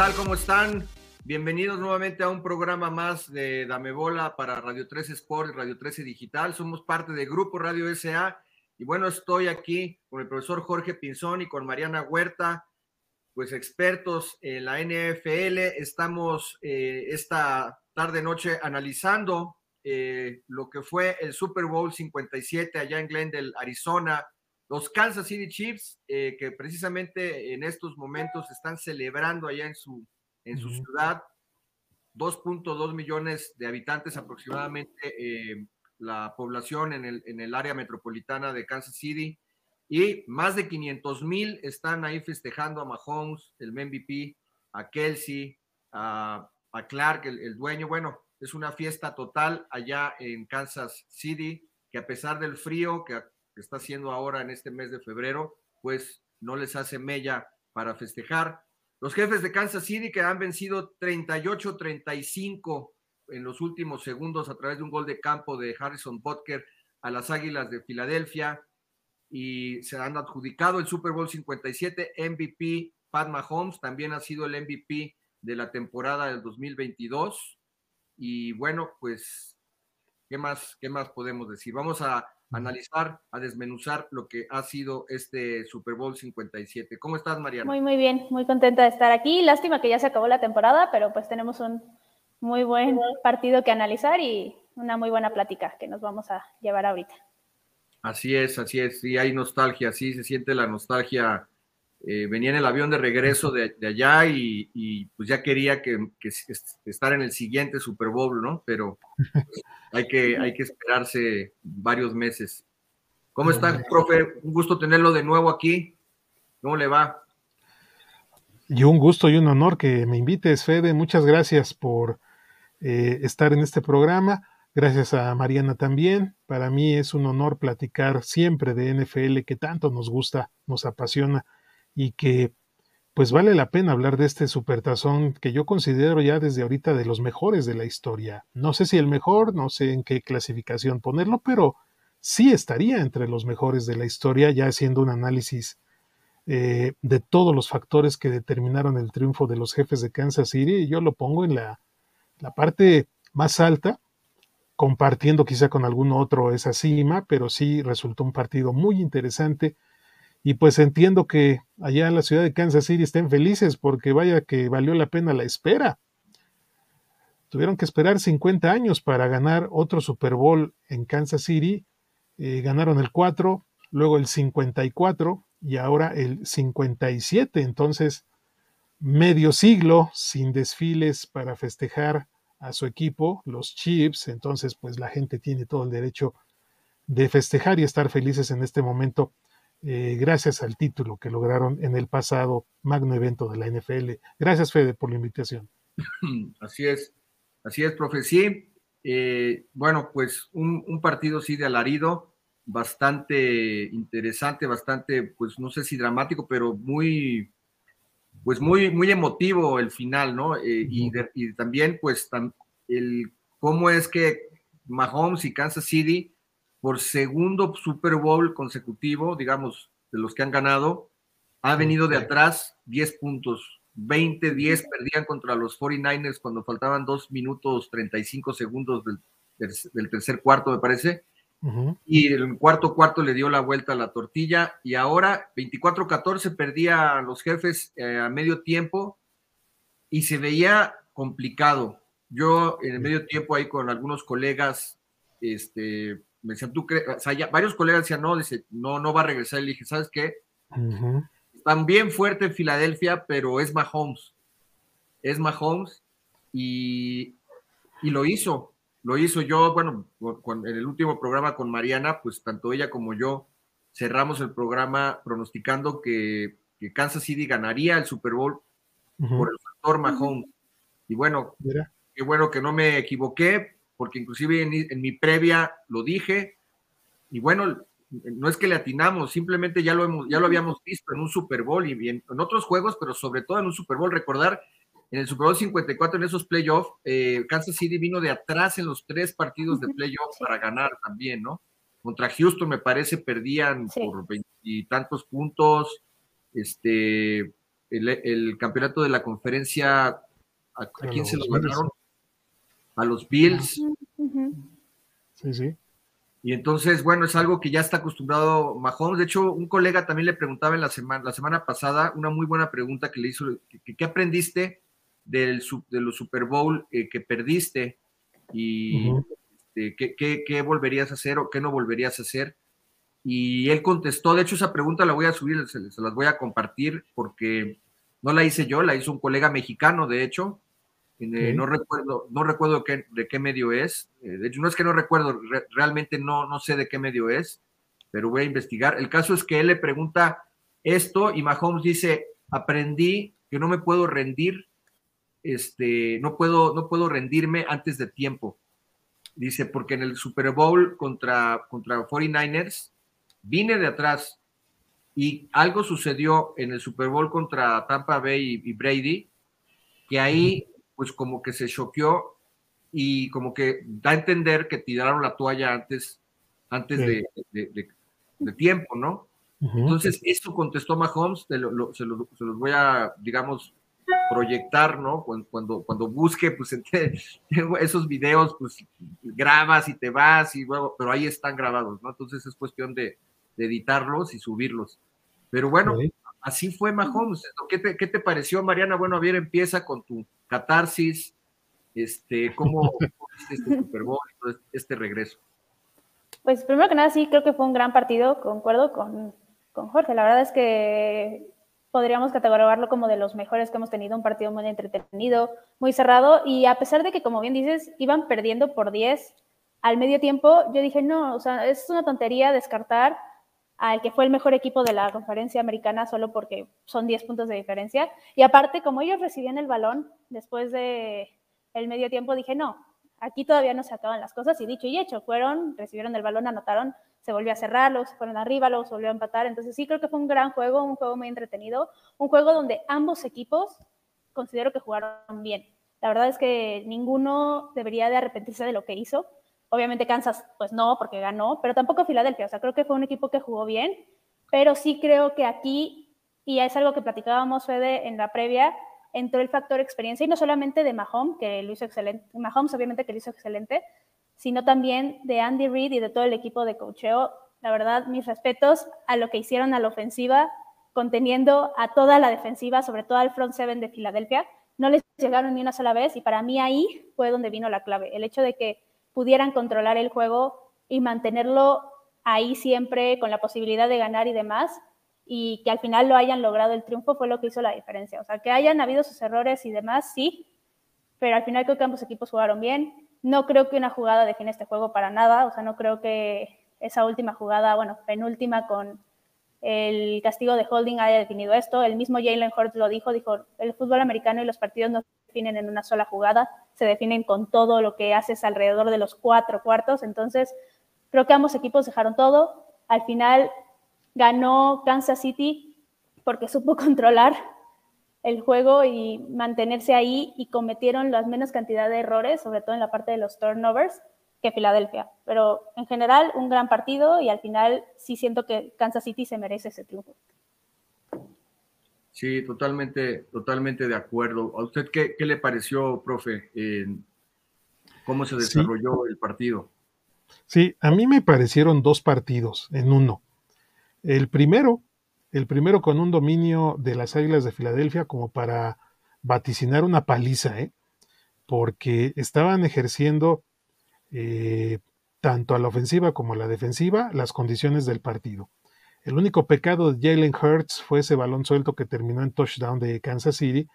tal? ¿Cómo están? Bienvenidos nuevamente a un programa más de Dame Bola para Radio 13 Sport y Radio 13 Digital. Somos parte del Grupo Radio SA y bueno, estoy aquí con el profesor Jorge Pinzón y con Mariana Huerta, pues expertos en la NFL. Estamos eh, esta tarde-noche analizando eh, lo que fue el Super Bowl 57 allá en Glendale, Arizona. Los Kansas City Chiefs, eh, que precisamente en estos momentos están celebrando allá en su, en su ciudad, 2.2 millones de habitantes aproximadamente, eh, la población en el, en el área metropolitana de Kansas City, y más de 500 mil están ahí festejando a Mahomes, el MVP, a Kelsey, a, a Clark, el, el dueño. Bueno, es una fiesta total allá en Kansas City, que a pesar del frío que, está haciendo ahora en este mes de febrero, pues no les hace mella para festejar. Los jefes de Kansas City que han vencido 38-35 en los últimos segundos a través de un gol de campo de Harrison Butker a las Águilas de Filadelfia y se han adjudicado el Super Bowl 57 MVP. Pat Mahomes también ha sido el MVP de la temporada del 2022 y bueno, pues, ¿qué más, qué más podemos decir? Vamos a analizar, a desmenuzar lo que ha sido este Super Bowl 57. ¿Cómo estás, Mariana? Muy, muy bien, muy contenta de estar aquí. Lástima que ya se acabó la temporada, pero pues tenemos un muy buen partido que analizar y una muy buena plática que nos vamos a llevar ahorita. Así es, así es, sí hay nostalgia, sí se siente la nostalgia eh, venía en el avión de regreso de, allá y, pues ya quería que, estar en el siguiente Super Bowl, ¿no? Pero pues, hay, que, hay que esperarse varios meses. ¿Cómo está, profe? Un gusto tenerlo de nuevo aquí. ¿Cómo le va? Y un gusto y un honor que me invites, Fede. Muchas gracias por eh, estar en este programa. Gracias a Mariana también. Para mí es un honor platicar siempre de NFL que tanto nos gusta, nos apasiona y que pues vale la pena hablar de este supertazón que yo considero ya desde ahorita de los mejores de la historia. No sé si el mejor, no sé en qué clasificación ponerlo, pero sí estaría entre los mejores de la historia, ya haciendo un análisis eh, de todos los factores que determinaron el triunfo de los jefes de Kansas City. Yo lo pongo en la, la parte más alta, compartiendo quizá con algún otro esa cima, pero sí resultó un partido muy interesante y pues entiendo que allá en la ciudad de Kansas City estén felices porque vaya que valió la pena la espera. Tuvieron que esperar 50 años para ganar otro Super Bowl en Kansas City. Eh, ganaron el 4, luego el 54 y ahora el 57. Entonces, medio siglo sin desfiles para festejar a su equipo, los Chiefs. Entonces, pues la gente tiene todo el derecho de festejar y estar felices en este momento eh, gracias al título que lograron en el pasado magno evento de la NFL. Gracias, Fede, por la invitación. Así es, así es, profe. Sí, eh, bueno, pues un, partido sí de alarido, bastante interesante, bastante, pues no sé si dramático, pero muy, pues muy, muy emotivo el final, ¿no? Eh, y, y, también, pues, el cómo es que Mahomes y Kansas City por segundo Super Bowl consecutivo, digamos, de los que han ganado, ha venido de atrás 10 puntos. 20-10 perdían contra los 49ers cuando faltaban 2 minutos 35 segundos del, del tercer cuarto, me parece. Y el cuarto cuarto le dio la vuelta a la tortilla y ahora 24-14 perdía a los jefes eh, a medio tiempo y se veía complicado. Yo en el medio tiempo ahí con algunos colegas, este, me decían, tú crees, o sea, varios colegas decían, no, dice, no, no va a regresar. Y le dije, ¿sabes qué? Están bien fuerte en Filadelfia, pero es Mahomes. Es Mahomes y, y lo hizo. Lo hizo yo, bueno, en el último programa con Mariana, pues tanto ella como yo cerramos el programa pronosticando que, Kansas City ganaría el Super Bowl por el factor Mahomes. Y bueno, qué bueno que no me equivoqué, porque inclusive en, mi previa lo dije, y bueno, no es que le atinamos, simplemente ya lo, hemos, ya lo habíamos visto en un Super Bowl y en, otros juegos, pero sobre todo en un Super Bowl. Recordar, en el Super Bowl 54, en esos playoffs, eh, Kansas City vino de atrás en los tres partidos de playoffs para ganar también, ¿no? Contra Houston, me parece, perdían por veintitantos puntos. Este, el, campeonato de la conferencia, ¿a, quién se lo ganaron? A los Bills. Sí, sí. Y entonces, bueno, es algo que ya está acostumbrado Mahomes. De hecho, un colega también le preguntaba en la semana, la semana pasada una muy buena pregunta que le hizo, ¿qué aprendiste del, de los Super Bowl eh, que perdiste? Y este, ¿qué, qué, volverías a hacer o qué no volverías a hacer? Y él contestó, de hecho esa pregunta la voy a subir, se, las voy a compartir porque no la hice yo, la hizo un colega mexicano, de hecho, eh, no recuerdo, no recuerdo qué, de qué medio es, eh, de hecho no es que no recuerdo, realmente no, no sé de qué medio es, pero voy a investigar. El caso es que él le pregunta esto y Mahomes dice, aprendí que no me puedo rendir, este, no puedo, no puedo rendirme antes de tiempo. Dice, porque en el Super Bowl contra, contra 49ers, vine de atrás y algo sucedió en el Super Bowl contra Tampa Bay y, Brady, que ahí pues como que se choqueó y como que da a entender que tiraron la toalla antes, antes de, tiempo, ¿no? Entonces, eso contestó Mahomes, se, se, los voy a, digamos, proyectar, ¿no? Cuando, cuando, busque, pues esos videos, pues grabas y te vas y luego, pero ahí están grabados, ¿no? Entonces es cuestión de, editarlos y subirlos. Pero bueno, así fue Mahomes. ¿Qué te, ¿Qué te, pareció, Mariana? Bueno, a ver, empieza con tu catarsis, este, cómo este Super Bowl, este regreso. Pues primero que nada, sí, creo que fue un gran partido, concuerdo con, con Jorge. La verdad es que podríamos catalogarlo como de los mejores que hemos tenido, un partido muy entretenido, muy cerrado, y a pesar de que, como bien dices, iban perdiendo por 10 al medio tiempo, yo dije, no, o sea, es una tontería descartar al que fue el mejor equipo de la conferencia americana solo porque son 10 puntos de diferencia. Y aparte, como ellos recibían el balón después de el medio tiempo, dije, no, aquí todavía no se acaban las cosas. Y dicho y hecho, fueron, recibieron el balón, anotaron, se volvió a cerrar, se fueron arriba, se volvió a empatar. Entonces sí creo que fue un gran juego, un juego muy entretenido, un juego donde ambos equipos considero que jugaron bien. La verdad es que ninguno debería de arrepentirse de lo que hizo. Obviamente Kansas, pues no, porque ganó, pero tampoco Filadelfia. O sea, creo que fue un equipo que jugó bien, pero sí creo que aquí, y es algo que platicábamos, Fede, en la previa, entró el factor experiencia, y no solamente de Mahomes, que lo hizo excelente, Mahomes obviamente que lo hizo excelente, sino también de Andy Reid y de todo el equipo de cocheo. La verdad, mis respetos a lo que hicieron a la ofensiva, conteniendo a toda la defensiva, sobre todo al front seven de Filadelfia. No les llegaron ni una sola vez, y para mí ahí fue donde vino la clave. El hecho de que pudieran controlar el juego y mantenerlo ahí siempre con la posibilidad de ganar y demás, y que al final lo hayan logrado el triunfo fue lo que hizo la diferencia. O sea, que hayan habido sus errores y demás, sí, pero al final creo que ambos equipos jugaron bien. No creo que una jugada define este juego para nada, o sea, no creo que esa última jugada, bueno, penúltima con el castigo de holding haya definido esto. El mismo Jalen Hurts lo dijo, dijo, el fútbol americano y los partidos no definen en una sola jugada, se definen con todo lo que haces alrededor de los cuatro cuartos. Entonces, creo que ambos equipos dejaron todo. Al final ganó Kansas City porque supo controlar el juego y mantenerse ahí y cometieron la menos cantidad de errores, sobre todo en la parte de los turnovers, que Filadelfia. Pero en general, un gran partido y al final sí siento que Kansas City se merece ese triunfo. Sí, totalmente, totalmente de acuerdo. ¿A usted qué, le pareció, profe? ¿Cómo se desarrolló el partido? Sí, a mí me parecieron dos partidos en uno. El primero, el primero con un dominio de las Águilas de Filadelfia como para vaticinar una paliza, ¿eh? porque estaban ejerciendo eh, tanto a la ofensiva como a la defensiva las condiciones del partido. El único pecado de Jalen Hurts fue ese balón suelto que terminó en touchdown de Kansas City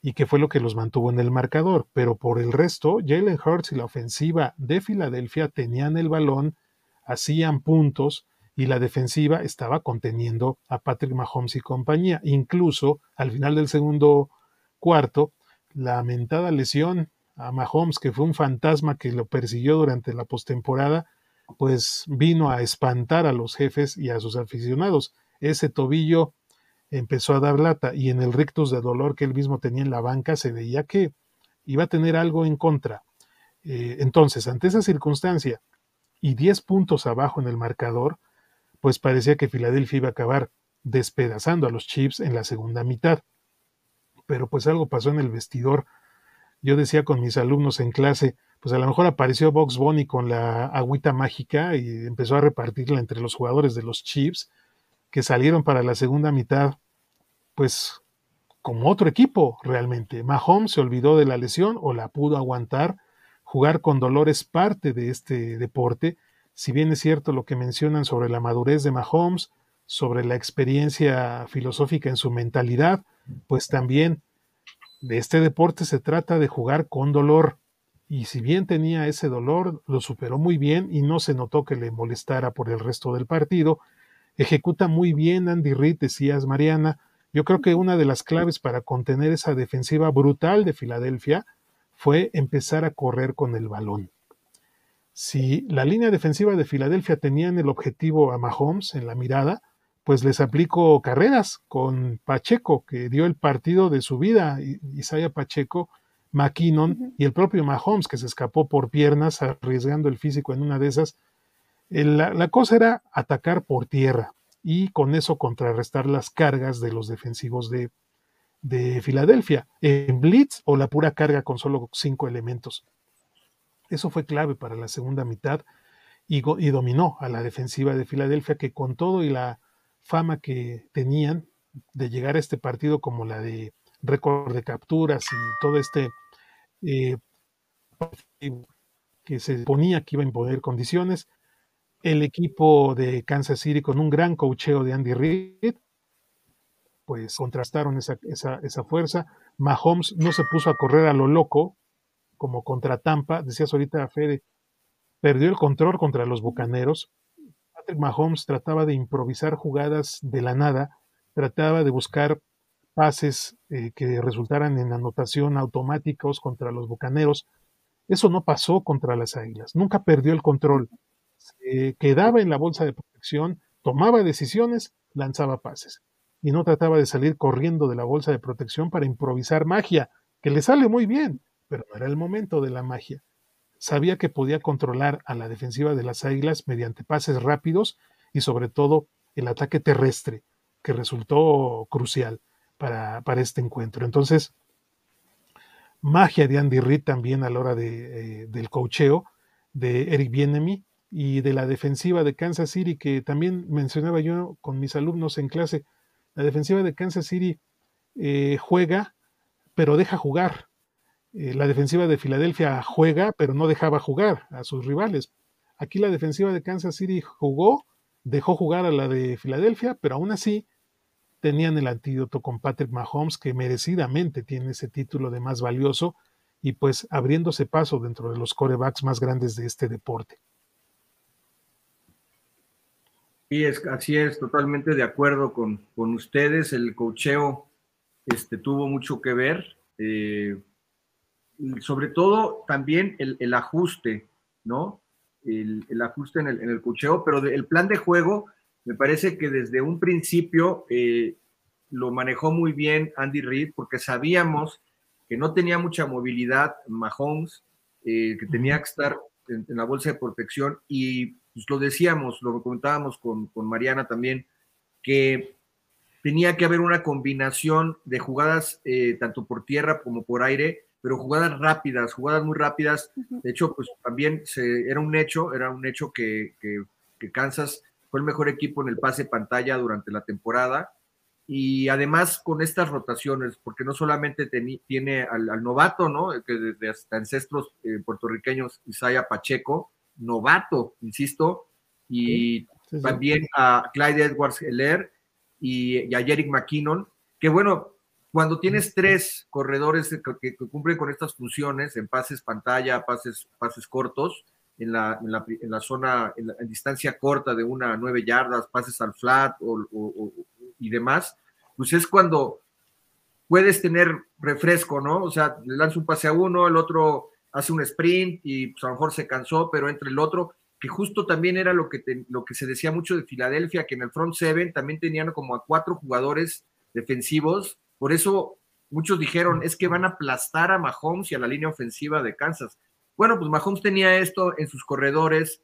y que fue lo que los mantuvo en el marcador. Pero por el resto, Jalen Hurts y la ofensiva de Filadelfia tenían el balón, hacían puntos y la defensiva estaba conteniendo a Patrick Mahomes y compañía. Incluso al final del segundo cuarto, la lamentada lesión a Mahomes, que fue un fantasma que lo persiguió durante la postemporada, pues vino a espantar a los jefes y a sus aficionados. Ese tobillo empezó a dar lata y en el rictus de dolor que él mismo tenía en la banca se veía que iba a tener algo en contra. Eh, entonces, ante esa circunstancia y 10 puntos abajo en el marcador, pues parecía que Filadelfia iba a acabar despedazando a los Chiefs en la segunda mitad. pero pues algo pasó en el vestidor. Yo decía con mis alumnos en clase, pues a lo mejor apareció Box Bunny con la agüita mágica y empezó a repartirla entre los jugadores de los Chiefs que salieron para la segunda mitad, pues como otro equipo realmente. Mahomes se olvidó de la lesión o la pudo aguantar. Jugar con dolor es parte de este deporte. Si bien es cierto lo que mencionan sobre la madurez de Mahomes, sobre la experiencia filosófica en su mentalidad, pues también de este deporte se trata de jugar con dolor. Y si bien tenía ese dolor, lo superó muy bien y no se notó que le molestara por el resto del partido. Ejecuta muy bien Andy Reid, decías Mariana, yo creo que una de las claves para contener esa defensiva brutal de Filadelfia fue empezar a correr con el balón. Si la línea defensiva de Filadelfia tenían el objetivo a Mahomes en la mirada, pues les aplicó carreras con Pacheco, que dio el partido de su vida, Isaiah Pacheco, McKinnon y el propio Mahomes, que se escapó por piernas arriesgando el físico en una de esas. la cosa era atacar por tierra y con eso contrarrestar las cargas de los defensivos de, Filadelfia, en blitz o la pura carga con solo cinco elementos. Eso fue clave para la segunda mitad y, y, dominó a la defensiva de Filadelfia que con todo y la fama que tenían de llegar a este partido como la de récord de capturas y todo este eh, que se ponía que iba a imponer condiciones, el equipo de Kansas City con un gran cocheo de Andy Reid, pues contrastaron esa, esa, fuerza. Mahomes no se puso a correr a lo loco, como contra Tampa, decías ahorita Fede, perdió el control contra los Bucaneros. Patrick Mahomes trataba de improvisar jugadas de la nada, trataba de buscar pases eh, que resultaran en anotación automáticos contra los Bucaneros. Eso no pasó contra las Águilas, nunca perdió el control se quedaba en la bolsa de protección, tomaba decisiones, lanzaba pases. Y no trataba de salir corriendo de la bolsa de protección para improvisar magia, que le sale muy bien, pero no era el momento de la magia. Sabía que podía controlar a la defensiva de las Águilas mediante pases rápidos y sobre todo el ataque terrestre, que resultó crucial para, para este encuentro. Entonces, magia de Andy Reid también a la hora de, eh, del cocheo de Eric Bienemy, y de la defensiva de Kansas City, que también mencionaba yo con mis alumnos en clase. La defensiva de Kansas City eh, juega, pero deja jugar. Eh, la defensiva de Filadelfia juega, pero no dejaba jugar a sus rivales. Aquí la defensiva de Kansas City jugó, dejó jugar a la de Filadelfia, pero aún así tenían el antídoto con Patrick Mahomes, que merecidamente tiene ese título de más valioso y pues abriéndose paso dentro de los corebacks más grandes de este deporte. Sí, es, así es, totalmente de acuerdo con, ustedes. El cocheo este, tuvo mucho que ver. Eh, sobre todo también el, ajuste, ¿no? El, ajuste en el, en cocheo, pero el plan de juego me parece que desde un principio eh, lo manejó muy bien Andy Reid porque sabíamos que no tenía mucha movilidad Mahomes, eh, que tenía que estar en, la bolsa de protección y pues lo decíamos, lo comentábamos con, con Mariana también, que tenía que haber una combinación de jugadas eh, tanto por tierra como por aire, pero jugadas rápidas, jugadas muy rápidas. De hecho, pues también se, era un hecho, era un hecho que, que, Kansas fue el mejor equipo en el pase pantalla durante la temporada. Y además con estas rotaciones, porque no solamente tiene al, novato, ¿no? Que de, hasta ancestros eh, puertorriqueños, Isaiah Pacheco, novato, insisto, y también a Clyde Edwards Heller y, a Jerick McKinnon, que bueno, cuando tienes tres corredores que, cumplen con estas funciones en pases pantalla, pases, pases cortos, en la, en la, zona, en, distancia corta de una nueve yardas, pases al flat y demás, pues es cuando puedes tener refresco, ¿no? O sea, le lanza un pase a uno, el otro hace un sprint y pues, a lo mejor se cansó, pero entre el otro, que justo también era lo que, lo que se decía mucho de Filadelfia, que en el front seven también tenían como a cuatro jugadores defensivos, por eso muchos dijeron, es que van a aplastar a Mahomes y a la línea ofensiva de Kansas. Bueno, pues Mahomes tenía esto en sus corredores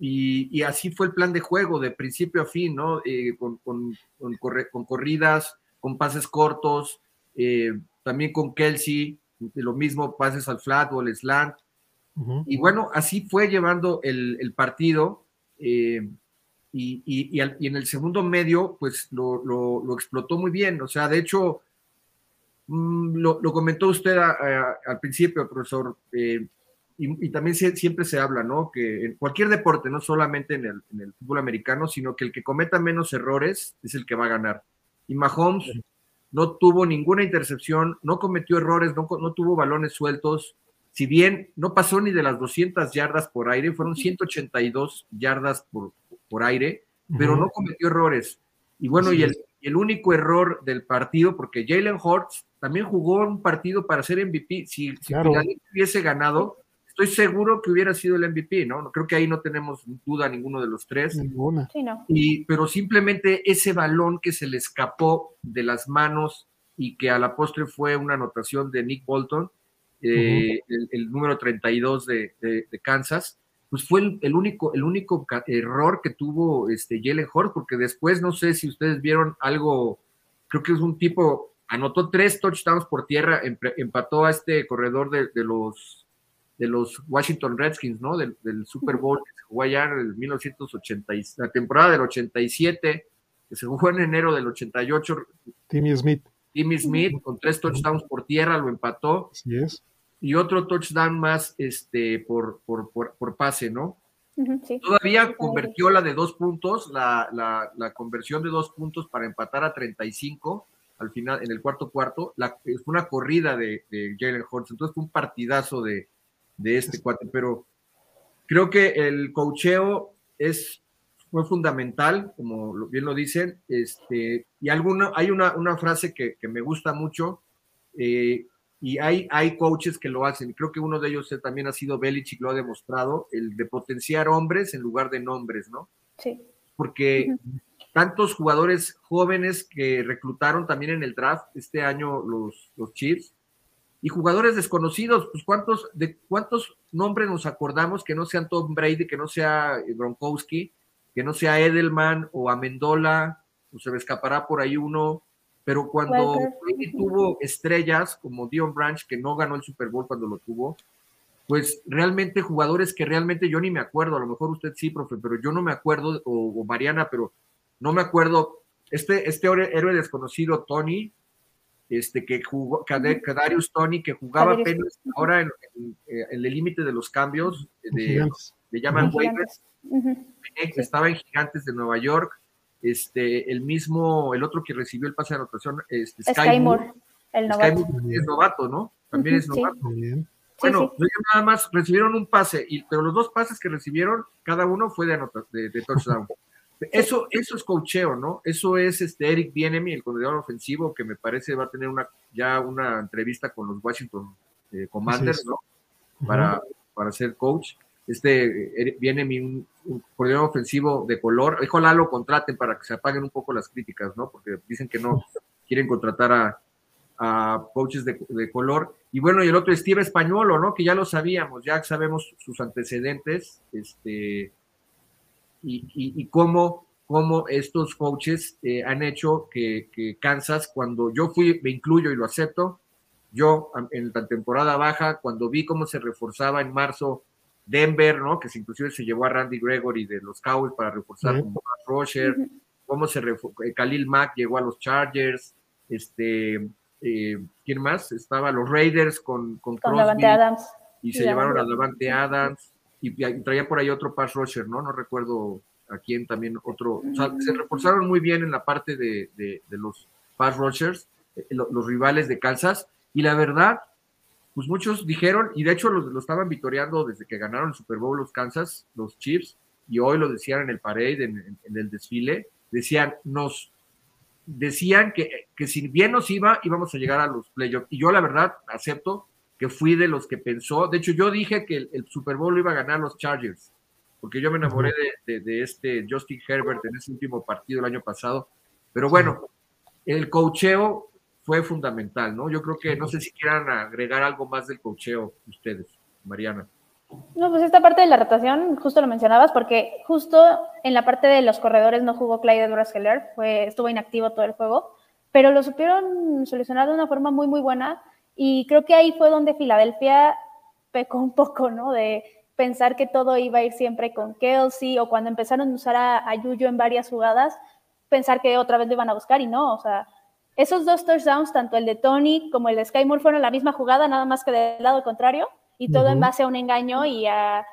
y, así fue el plan de juego de principio a fin, ¿no? Eh, con, con, con, corridas, con pases cortos, eh, también con Kelsey, lo mismo, pases al flat o al slant. Y bueno, así fue llevando el, partido. Eh, y, en el segundo medio, pues lo, explotó muy bien. O sea, de hecho, mm, lo, comentó usted al principio, profesor, eh, y, también siempre se habla, ¿no? Que en cualquier deporte, no solamente en el, fútbol americano, sino que el que cometa menos errores es el que va a ganar. Y Mahomes no tuvo ninguna intercepción, no cometió errores, no, no tuvo balones sueltos. Si bien no pasó ni de las 200 yardas por aire, fueron 182 yardas por, por aire, pero no cometió errores. Y bueno, y el, el, único error del partido, porque Jalen Hurts también jugó un partido para ser MVP. Si, si hubiese ganado, estoy seguro que hubiera sido el MVP, ¿no? Creo que ahí no tenemos duda ninguno de los tres. Ninguna. Sí, no. y, pero simplemente ese balón que se le escapó de las manos y que a la postre fue una anotación de Nick Bolton, eh, el, número 32 de, de, Kansas, pues fue el, único, el único error que tuvo este Jalen Hort, porque después no sé si ustedes vieron algo, creo que es un tipo, anotó tres touchdowns por tierra, empató a este corredor de, de los de los Washington Redskins, ¿no? Del, Super Bowl que se jugó allá en el 1980, la temporada del 87, que se jugó en enero del 88. Timmy Smith. Timmy Smith con tres touchdowns por tierra lo empató. Así es. Y otro touchdown más este, por, por, por, pase, ¿no? Todavía convirtió la de dos puntos, la, la, la, conversión de dos puntos para empatar a 35 al final, en el cuarto cuarto. La, fue una corrida de, de Jalen Hurts, entonces fue un partidazo de, de este cuate, pero creo que el cocheo es fue fundamental, como bien lo dicen, este, y alguna, hay una, una frase que, me gusta mucho, eh, y hay, hay coaches que lo hacen, y creo que uno de ellos también ha sido Belichick, lo ha demostrado, el de potenciar hombres en lugar de nombres, ¿no? Sí. Porque tantos jugadores jóvenes que reclutaron también en el draft este año los, los Chiefs, y jugadores desconocidos, pues cuántos, de cuántos nombres nos acordamos que no sean Tom Brady, que no sea eh, Gronkowski, que no sea Edelman o Amendola, o se me escapará por ahí uno, pero cuando Brady tuvo estrellas como Dion Branch, que no ganó el Super Bowl cuando lo tuvo, pues realmente jugadores que realmente yo ni me acuerdo, a lo mejor usted sí, profe, pero yo no me acuerdo, o, Mariana, pero no me acuerdo, este, este héroe desconocido, Tony, este, que jugó, Kadarius Tony, que jugaba apenas ahora en, el límite de los cambios, de, le llaman waivers, estaba en Gigantes de Nueva York, este, el mismo, el otro que recibió el pase de anotación, este, Sky, Moore, el novato. es novato, ¿no? También es novato. Bueno, nada más recibieron un pase, y, pero los dos pases que recibieron, cada uno fue de, de, de touchdown. Eso, eso es cocheo, ¿no? Eso es este Eric Bienemi, el coordinador ofensivo, que me parece va a tener una, ya una entrevista con los Washington eh, Commanders, ¿no? Para, para ser coach. Este Bienemi, un, coordinador ofensivo de color. Ojalá lo contraten para que se apaguen un poco las críticas, ¿no? Porque dicen que no quieren contratar a, a coaches de, de, color. Y bueno, y el otro Steve Españolo, ¿no? Que ya lo sabíamos, ya sabemos sus antecedentes, este y, cómo, cómo, estos coaches eh, han hecho que, Kansas, cuando yo fui, me incluyo y lo acepto, yo en la temporada baja, cuando vi cómo se reforzaba en marzo Denver, ¿no? Que inclusive se llevó a Randy Gregory de los Cowboys para reforzar con Matt Roger, cómo se eh, Khalil Mack llegó a los Chargers, este, eh, ¿quién más? Estaba los Raiders con, con, Adams. Y se llevaron a Levante Adams y, traía por ahí otro pass rusher, ¿no? No recuerdo a quién también otro. O sea, se reforzaron muy bien en la parte de, de, los pass rushers, eh, los rivales de Kansas, y la verdad, pues muchos dijeron, y de hecho lo, lo, estaban vitoreando desde que ganaron el Super Bowl los Kansas, los Chiefs, y hoy lo decían en el parade, en, en el desfile, decían, nos decían que, que si bien nos iba, íbamos a llegar a los playoffs. Y yo la verdad acepto que fui de los que pensó, de hecho yo dije que el, Super Bowl lo iba a ganar los Chargers, porque yo me enamoré de, este Justin Herbert en ese último partido el año pasado, pero bueno, el cocheo fue fundamental, ¿no? Yo creo que no sé si quieran agregar algo más del cocheo ustedes, Mariana. No, pues esta parte de la rotación, justo lo mencionabas, porque justo en la parte de los corredores no jugó Clyde Edwards fue, estuvo inactivo todo el juego, pero lo supieron solucionar de una forma muy, muy buena y creo que ahí fue donde Filadelfia pecó un poco, ¿no? De pensar que todo iba a ir siempre con Kelsey o cuando empezaron a usar a, a Yuyo en varias jugadas, pensar que otra vez lo iban a buscar y no, o sea, esos dos touchdowns, tanto el de Tony como el de Sky Moore, fueron la misma jugada, nada más que del lado contrario, y todo en base a un engaño y a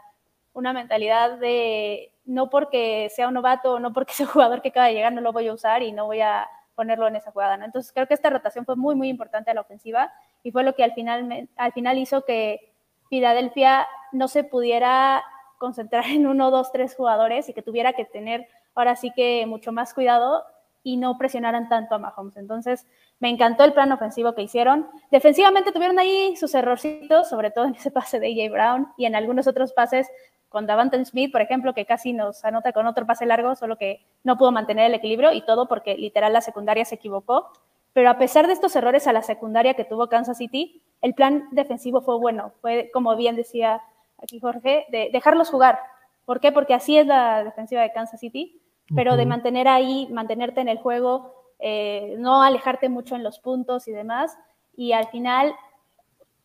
una mentalidad de no porque sea un novato, no porque sea un jugador que acaba de llegar, no lo voy a usar y no voy a ponerlo en esa jugada. ¿no? Entonces creo que esta rotación fue muy, muy importante a la ofensiva y fue lo que al final, al final hizo que Filadelfia no se pudiera concentrar en uno, dos, tres jugadores y que tuviera que tener ahora sí que mucho más cuidado y no presionaran tanto a Mahomes. Entonces, me encantó el plan ofensivo que hicieron. Defensivamente tuvieron ahí sus errorcitos, sobre todo en ese pase de AJ Brown y en algunos otros pases con Davante Smith, por ejemplo, que casi nos anota con otro pase largo, solo que no pudo mantener el equilibrio y todo porque literal la secundaria se equivocó. Pero a pesar de estos errores a la secundaria que tuvo Kansas City, el plan defensivo fue bueno. Fue, como bien decía aquí Jorge, de dejarlos jugar. ¿Por qué? Porque así es la defensiva de Kansas City pero de mantener ahí, mantenerte en el juego, eh, no alejarte mucho en los puntos y demás. Y al final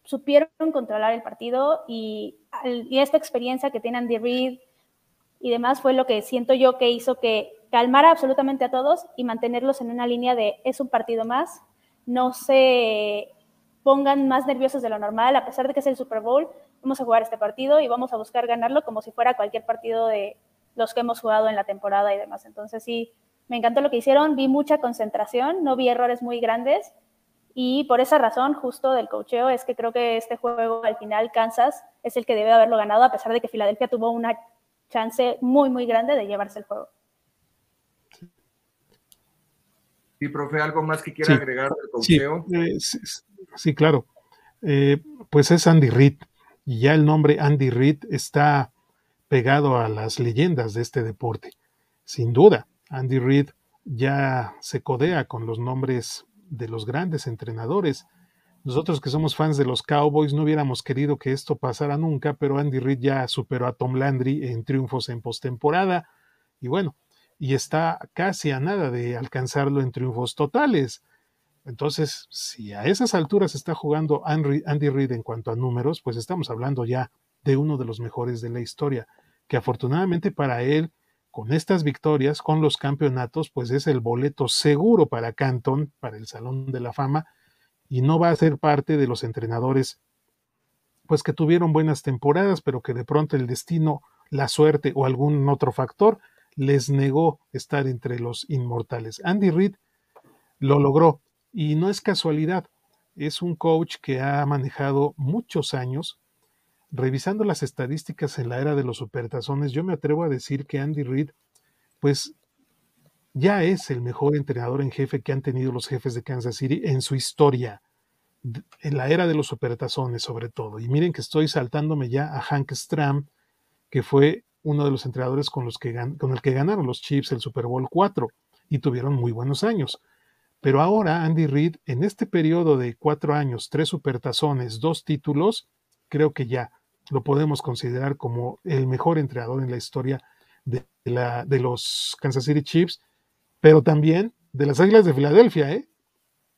supieron controlar el partido y, y, esta experiencia que tiene Andy Reid y demás fue lo que siento yo que hizo que calmara absolutamente a todos y mantenerlos en una línea de es un partido más, no se pongan más nerviosos de lo normal, a pesar de que es el Super Bowl, vamos a jugar este partido y vamos a buscar ganarlo como si fuera cualquier partido de, los que hemos jugado en la temporada y demás. Entonces sí, me encantó lo que hicieron, vi mucha concentración, no vi errores muy grandes y por esa razón justo del cocheo es que creo que este juego al final Kansas es el que debe haberlo ganado a pesar de que Filadelfia tuvo una chance muy muy grande de llevarse el juego. Sí, profe, ¿algo más que quiera agregar del cocheo? Eh, sí, claro. Eh, pues es Andy Reid y ya el nombre Andy Reid está pegado a las leyendas de este deporte. Sin duda, Andy Reid ya se codea con los nombres de los grandes entrenadores. Nosotros que somos fans de los Cowboys no hubiéramos querido que esto pasara nunca, pero Andy Reid ya superó a Tom Landry en triunfos en postemporada y bueno, y está casi a nada de alcanzarlo en triunfos totales. Entonces, si a esas alturas está jugando Andy Reid en cuanto a números, pues estamos hablando ya de uno de los mejores de la historia, que afortunadamente para él, con estas victorias, con los campeonatos, pues es el boleto seguro para Canton, para el Salón de la Fama, y no va a ser parte de los entrenadores, pues que tuvieron buenas temporadas, pero que de pronto el destino, la suerte o algún otro factor les negó estar entre los inmortales. Andy Reid lo logró y no es casualidad, es un coach que ha manejado muchos años, revisando las estadísticas en la era de los supertazones, yo me atrevo a decir que Andy Reid, pues ya es el mejor entrenador en jefe que han tenido los jefes de Kansas City en su historia, en la era de los supertazones sobre todo. Y miren que estoy saltándome ya a Hank Stram, que fue uno de los entrenadores con, los que, con el que ganaron los Chiefs el Super Bowl 4 y tuvieron muy buenos años. Pero ahora Andy Reid, en este periodo de cuatro años, tres supertazones, dos títulos, creo que ya lo podemos considerar como el mejor entrenador en la historia de, la, de los Kansas City Chiefs, pero también de las Águilas de Filadelfia. ¿eh?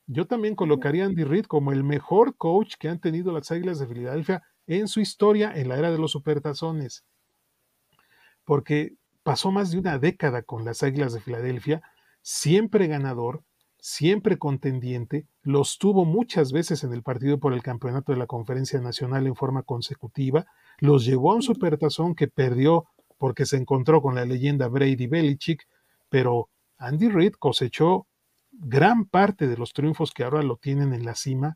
Yo también colocaría a Andy Reid como el mejor coach que han tenido las Águilas de Filadelfia en su historia en la era de los supertazones, porque pasó más de una década con las Águilas de Filadelfia, siempre ganador, siempre contendiente, los tuvo muchas veces en el partido por el campeonato de la Conferencia Nacional en forma consecutiva, los llevó a un supertazón que perdió porque se encontró con la leyenda Brady Belichick, pero Andy Reid cosechó gran parte de los triunfos que ahora lo tienen en la cima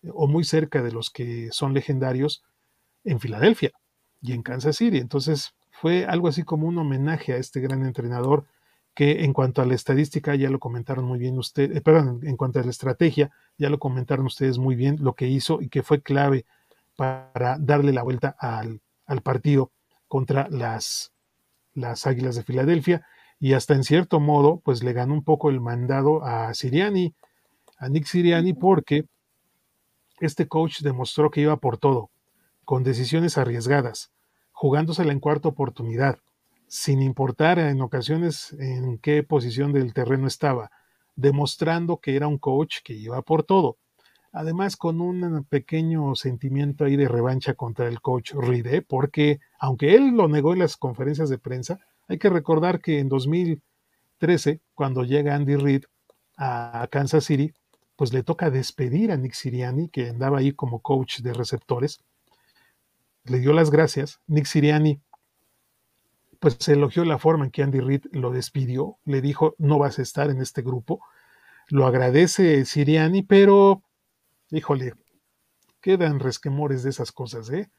eh, o muy cerca de los que son legendarios en Filadelfia y en Kansas City. Entonces fue algo así como un homenaje a este gran entrenador que en cuanto a la estadística ya lo comentaron muy bien ustedes, eh, perdón, en cuanto a la estrategia ya lo comentaron ustedes muy bien lo que hizo y que fue clave para darle la vuelta al, partido contra las, las Águilas de Filadelfia y hasta en cierto modo pues le ganó un poco el mandado a Siriani, a Nick Siriani porque este coach demostró que iba por todo, con decisiones arriesgadas, jugándosela en cuarta oportunidad, sin importar en ocasiones en qué posición del terreno estaba. demostrando que era un coach que iba por todo. Además, con un pequeño sentimiento ahí de revancha contra el coach Ride, porque aunque él lo negó en las conferencias de prensa, hay que recordar que en 2013, cuando llega Andy Reid a Kansas City, pues le toca despedir a Nick Siriani, que andaba ahí como coach de receptores. Le dio las gracias. Nick Siriani, pues se elogió la forma en que Andy Reid lo despidió. Le dijo, no vas a estar en este grupo. Lo agradece Siriani, pero, híjole, quedan resquemores de esas cosas, ¿eh?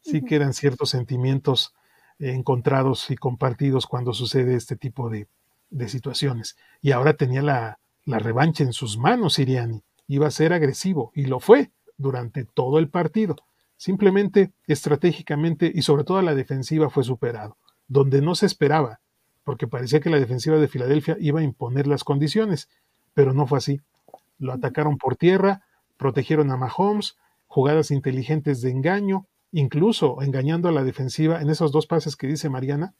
Sí quedan ciertos sentimientos encontrados y compartidos cuando sucede este tipo de, de situaciones. Y ahora tenía la, la revancha en sus manos Siriani. Iba a ser agresivo y lo fue durante todo el partido. Simplemente, estratégicamente y sobre todo la defensiva fue superado, donde no se esperaba, porque parecía que la defensiva de Filadelfia iba a imponer las condiciones, pero no fue así. Lo atacaron por tierra, protegieron a Mahomes, jugadas inteligentes de engaño, incluso engañando a la defensiva en esos dos pases que dice Mariana,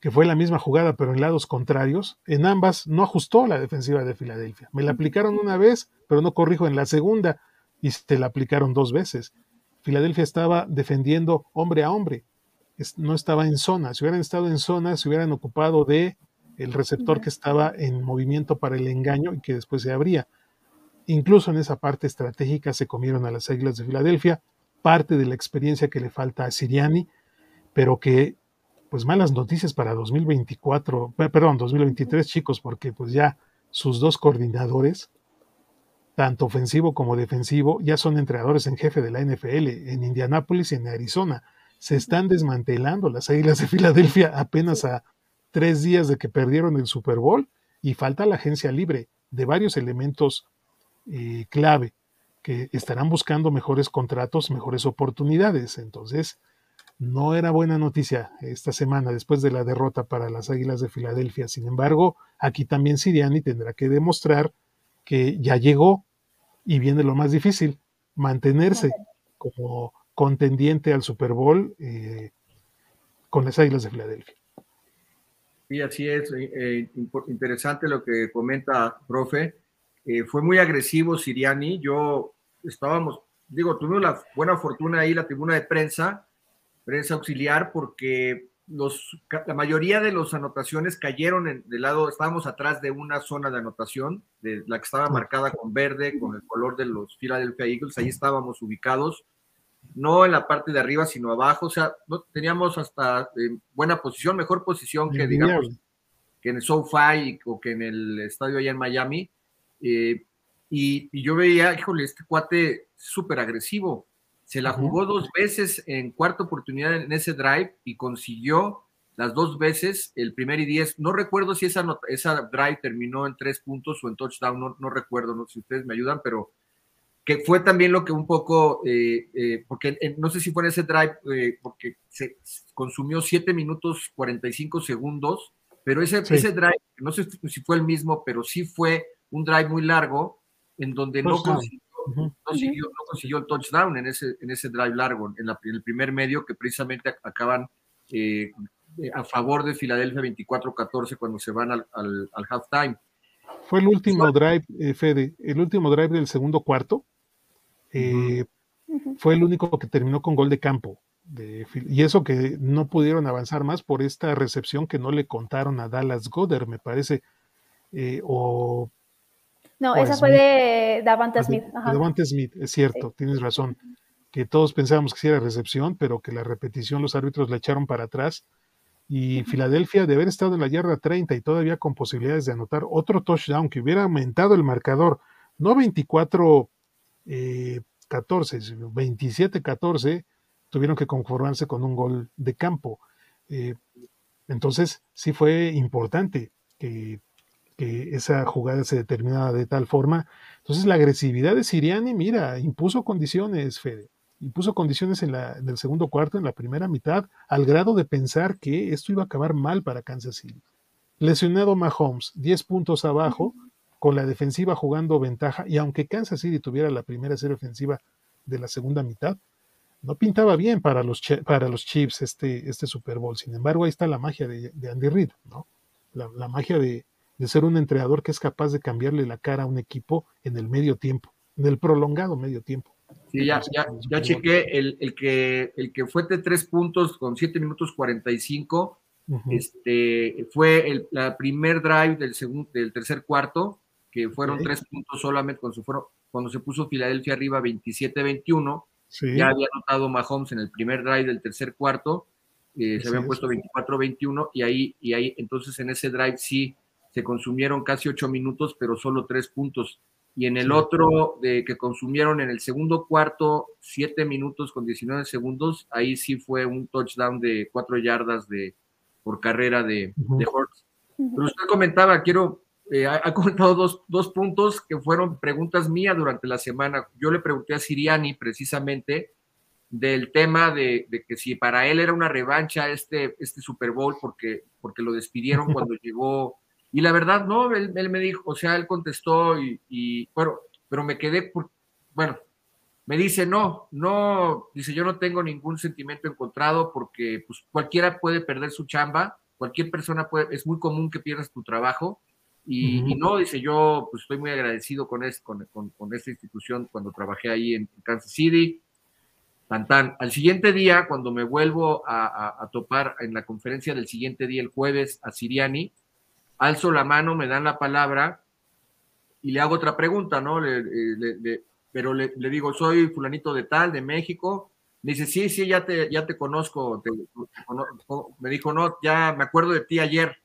que fue la misma jugada pero en lados contrarios, en ambas no ajustó la defensiva de Filadelfia. Me la aplicaron una vez, pero no corrijo en la segunda y se la aplicaron dos veces. Filadelfia estaba defendiendo hombre a hombre, no estaba en zona. Si hubieran estado en zona, se hubieran ocupado de el receptor que estaba en movimiento para el engaño y que después se abría. Incluso en esa parte estratégica se comieron a las Águilas de Filadelfia, parte de la experiencia que le falta a Siriani, pero que pues malas noticias para 2024, perdón, 2023 chicos, porque pues ya sus dos coordinadores, tanto ofensivo como defensivo, ya son entrenadores en jefe de la NFL en Indianápolis y en Arizona. Se están desmantelando las Águilas de Filadelfia apenas a tres días de que perdieron el Super Bowl y falta la agencia libre de varios elementos eh, clave que estarán buscando mejores contratos, mejores oportunidades. Entonces, no era buena noticia esta semana después de la derrota para las Águilas de Filadelfia. Sin embargo, aquí también Siriani tendrá que demostrar que ya llegó y viene lo más difícil, mantenerse como contendiente al Super Bowl eh, con las Águilas de Filadelfia. Sí, así es. Eh, eh, interesante lo que comenta, profe. fue muy agresivo Siriani. Yo estábamos, digo, tuvimos la buena fortuna ahí, la tribuna de prensa, prensa auxiliar porque los, la mayoría de las anotaciones cayeron en, del lado, estábamos atrás de una zona de anotación, de la que estaba marcada con verde, con el color de los Philadelphia Eagles, ahí estábamos ubicados, no en la parte de arriba, sino abajo, o sea, no, teníamos hasta eh, buena posición, mejor posición que, digamos, que en el SoFi o que en el estadio allá en Miami, eh, y, y, yo veía, híjole, este cuate súper agresivo, se la jugó dos veces en cuarta oportunidad en ese drive y consiguió las dos veces el primer y diez. No recuerdo si esa, esa drive terminó en tres puntos o en touchdown, no, no recuerdo, no sé si ustedes me ayudan, pero que fue también lo que un poco, eh, eh, porque no sé si fue en ese drive, eh, porque se consumió siete minutos 45 segundos, pero ese, ese drive, no sé si fue el mismo, pero sí fue un drive muy largo en donde no consiguió no, consiguió, el touchdown en ese, en ese drive largo, en, el primer medio que precisamente acaban eh, a favor de Filadelfia 24-14 cuando se van al, al, halftime. Fue el último drive, eh, Fede, el último drive del segundo cuarto. Eh, fue el único que terminó con gol de campo. y eso que no pudieron avanzar más por esta recepción que no le contaron a Dallas Goddard, me parece. o no, esa fue de Davante Smith. Davante Smith, es cierto, tienes razón. Que todos pensábamos que sí era recepción, pero que la repetición los árbitros la echaron para atrás. Y Filadelfia, de haber estado en la yarda 30 y todavía con posibilidades de anotar otro touchdown que hubiera aumentado el marcador, no 24 14, sino 27 14, tuvieron que conformarse con un gol de campo. Eh, entonces, sí fue importante que que esa jugada se determinaba de tal forma. Entonces la agresividad de Siriani, mira, impuso condiciones, Fede, impuso condiciones en, la, el segundo cuarto, en la primera mitad, al grado de pensar que esto iba a acabar mal para Kansas City. Lesionado Mahomes, 10 puntos abajo, con la defensiva jugando ventaja, y aunque Kansas City tuviera la primera serie ofensiva de la segunda mitad, no pintaba bien para los, para los Chiefs este, este Super Bowl. Sin embargo, ahí está la magia de, Andy Reid, ¿no? La, la magia de, de ser un entrenador que es capaz de cambiarle la cara a un equipo en el medio tiempo, en el prolongado medio tiempo. Sí, ya, ya, ya chequé el, el, que, el que fue de tres puntos con siete minutos 45, uh -huh. este, fue el la primer drive del, segundo, del tercer cuarto, que fueron okay. tres puntos solamente cuando se, fueron, cuando se puso Filadelfia arriba 27-21. Sí. Ya había anotado Mahomes en el primer drive del tercer cuarto, eh, se habían puesto 24-21 y ahí, y ahí, entonces en ese drive sí se consumieron casi ocho minutos, pero solo tres puntos. Y en el sí. otro de, que consumieron en el segundo cuarto, siete minutos con 19 segundos, ahí sí fue un touchdown de cuatro yardas de, por carrera de, uh -huh. de Hortz. Pero usted comentaba, quiero, eh, ha, ha, comentado dos, dos puntos que fueron preguntas mías durante la semana. Yo le pregunté a Siriani precisamente del tema de, de, que si para él era una revancha este, este Super Bowl porque, porque lo despidieron cuando llegó y la verdad, no, él, él me dijo, o sea, él contestó y, y, bueno, pero me quedé por, bueno, me dice, no, no, dice, yo no tengo ningún sentimiento encontrado porque pues cualquiera puede perder su chamba, cualquier persona puede, es muy común que pierdas tu trabajo y, uh -huh. y no, dice, yo pues estoy muy agradecido con, es, con, con, con, esta institución cuando trabajé ahí en Kansas City. Tan, tan. Al siguiente día, cuando me vuelvo a, a, a topar en la conferencia del siguiente día, el jueves, a Siriani, alzo la mano, me dan la palabra y le hago otra pregunta, ¿no? Le, le, le, pero le, digo, soy fulanito de tal, de México. Me dice, sí, sí, ya te, ya te conozco. Te, te conozco. Me dijo, no, ya me acuerdo de ti ayer.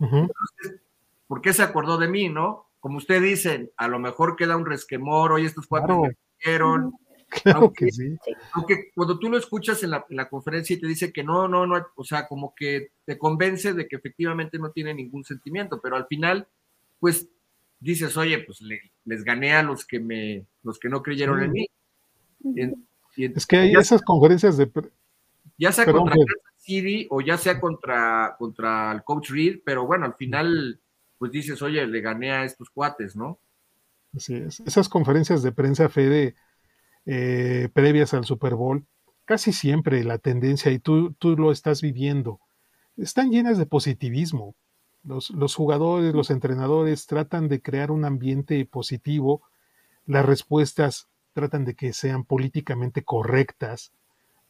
Uh -huh. Entonces, ¿por qué se acordó de mí, no? Como usted dice, a lo mejor queda un resquemor, hoy estos cuatro claro. me dijeron. Claro aunque, que sí. Aunque cuando tú lo escuchas en la, en la, conferencia y te dice que no, no, no, o sea, como que te convence de que efectivamente no tiene ningún sentimiento, pero al final, pues dices, oye, pues le, les gané a los que me, los que no creyeron sí. en mí. Y, y, es que hay esas conferencias de ya sea Perdón, contra Kansas City o ya sea contra, contra el coach Reed, pero bueno, al final, pues dices, oye, le gané a estos cuates, ¿no? Así es. Esas conferencias de prensa, Fede, eh, previas al Super Bowl, casi siempre la tendencia, y tú, tú lo estás viviendo, están llenas de positivismo. Los, los, jugadores, los entrenadores tratan de crear un ambiente positivo, las respuestas tratan de que sean políticamente correctas,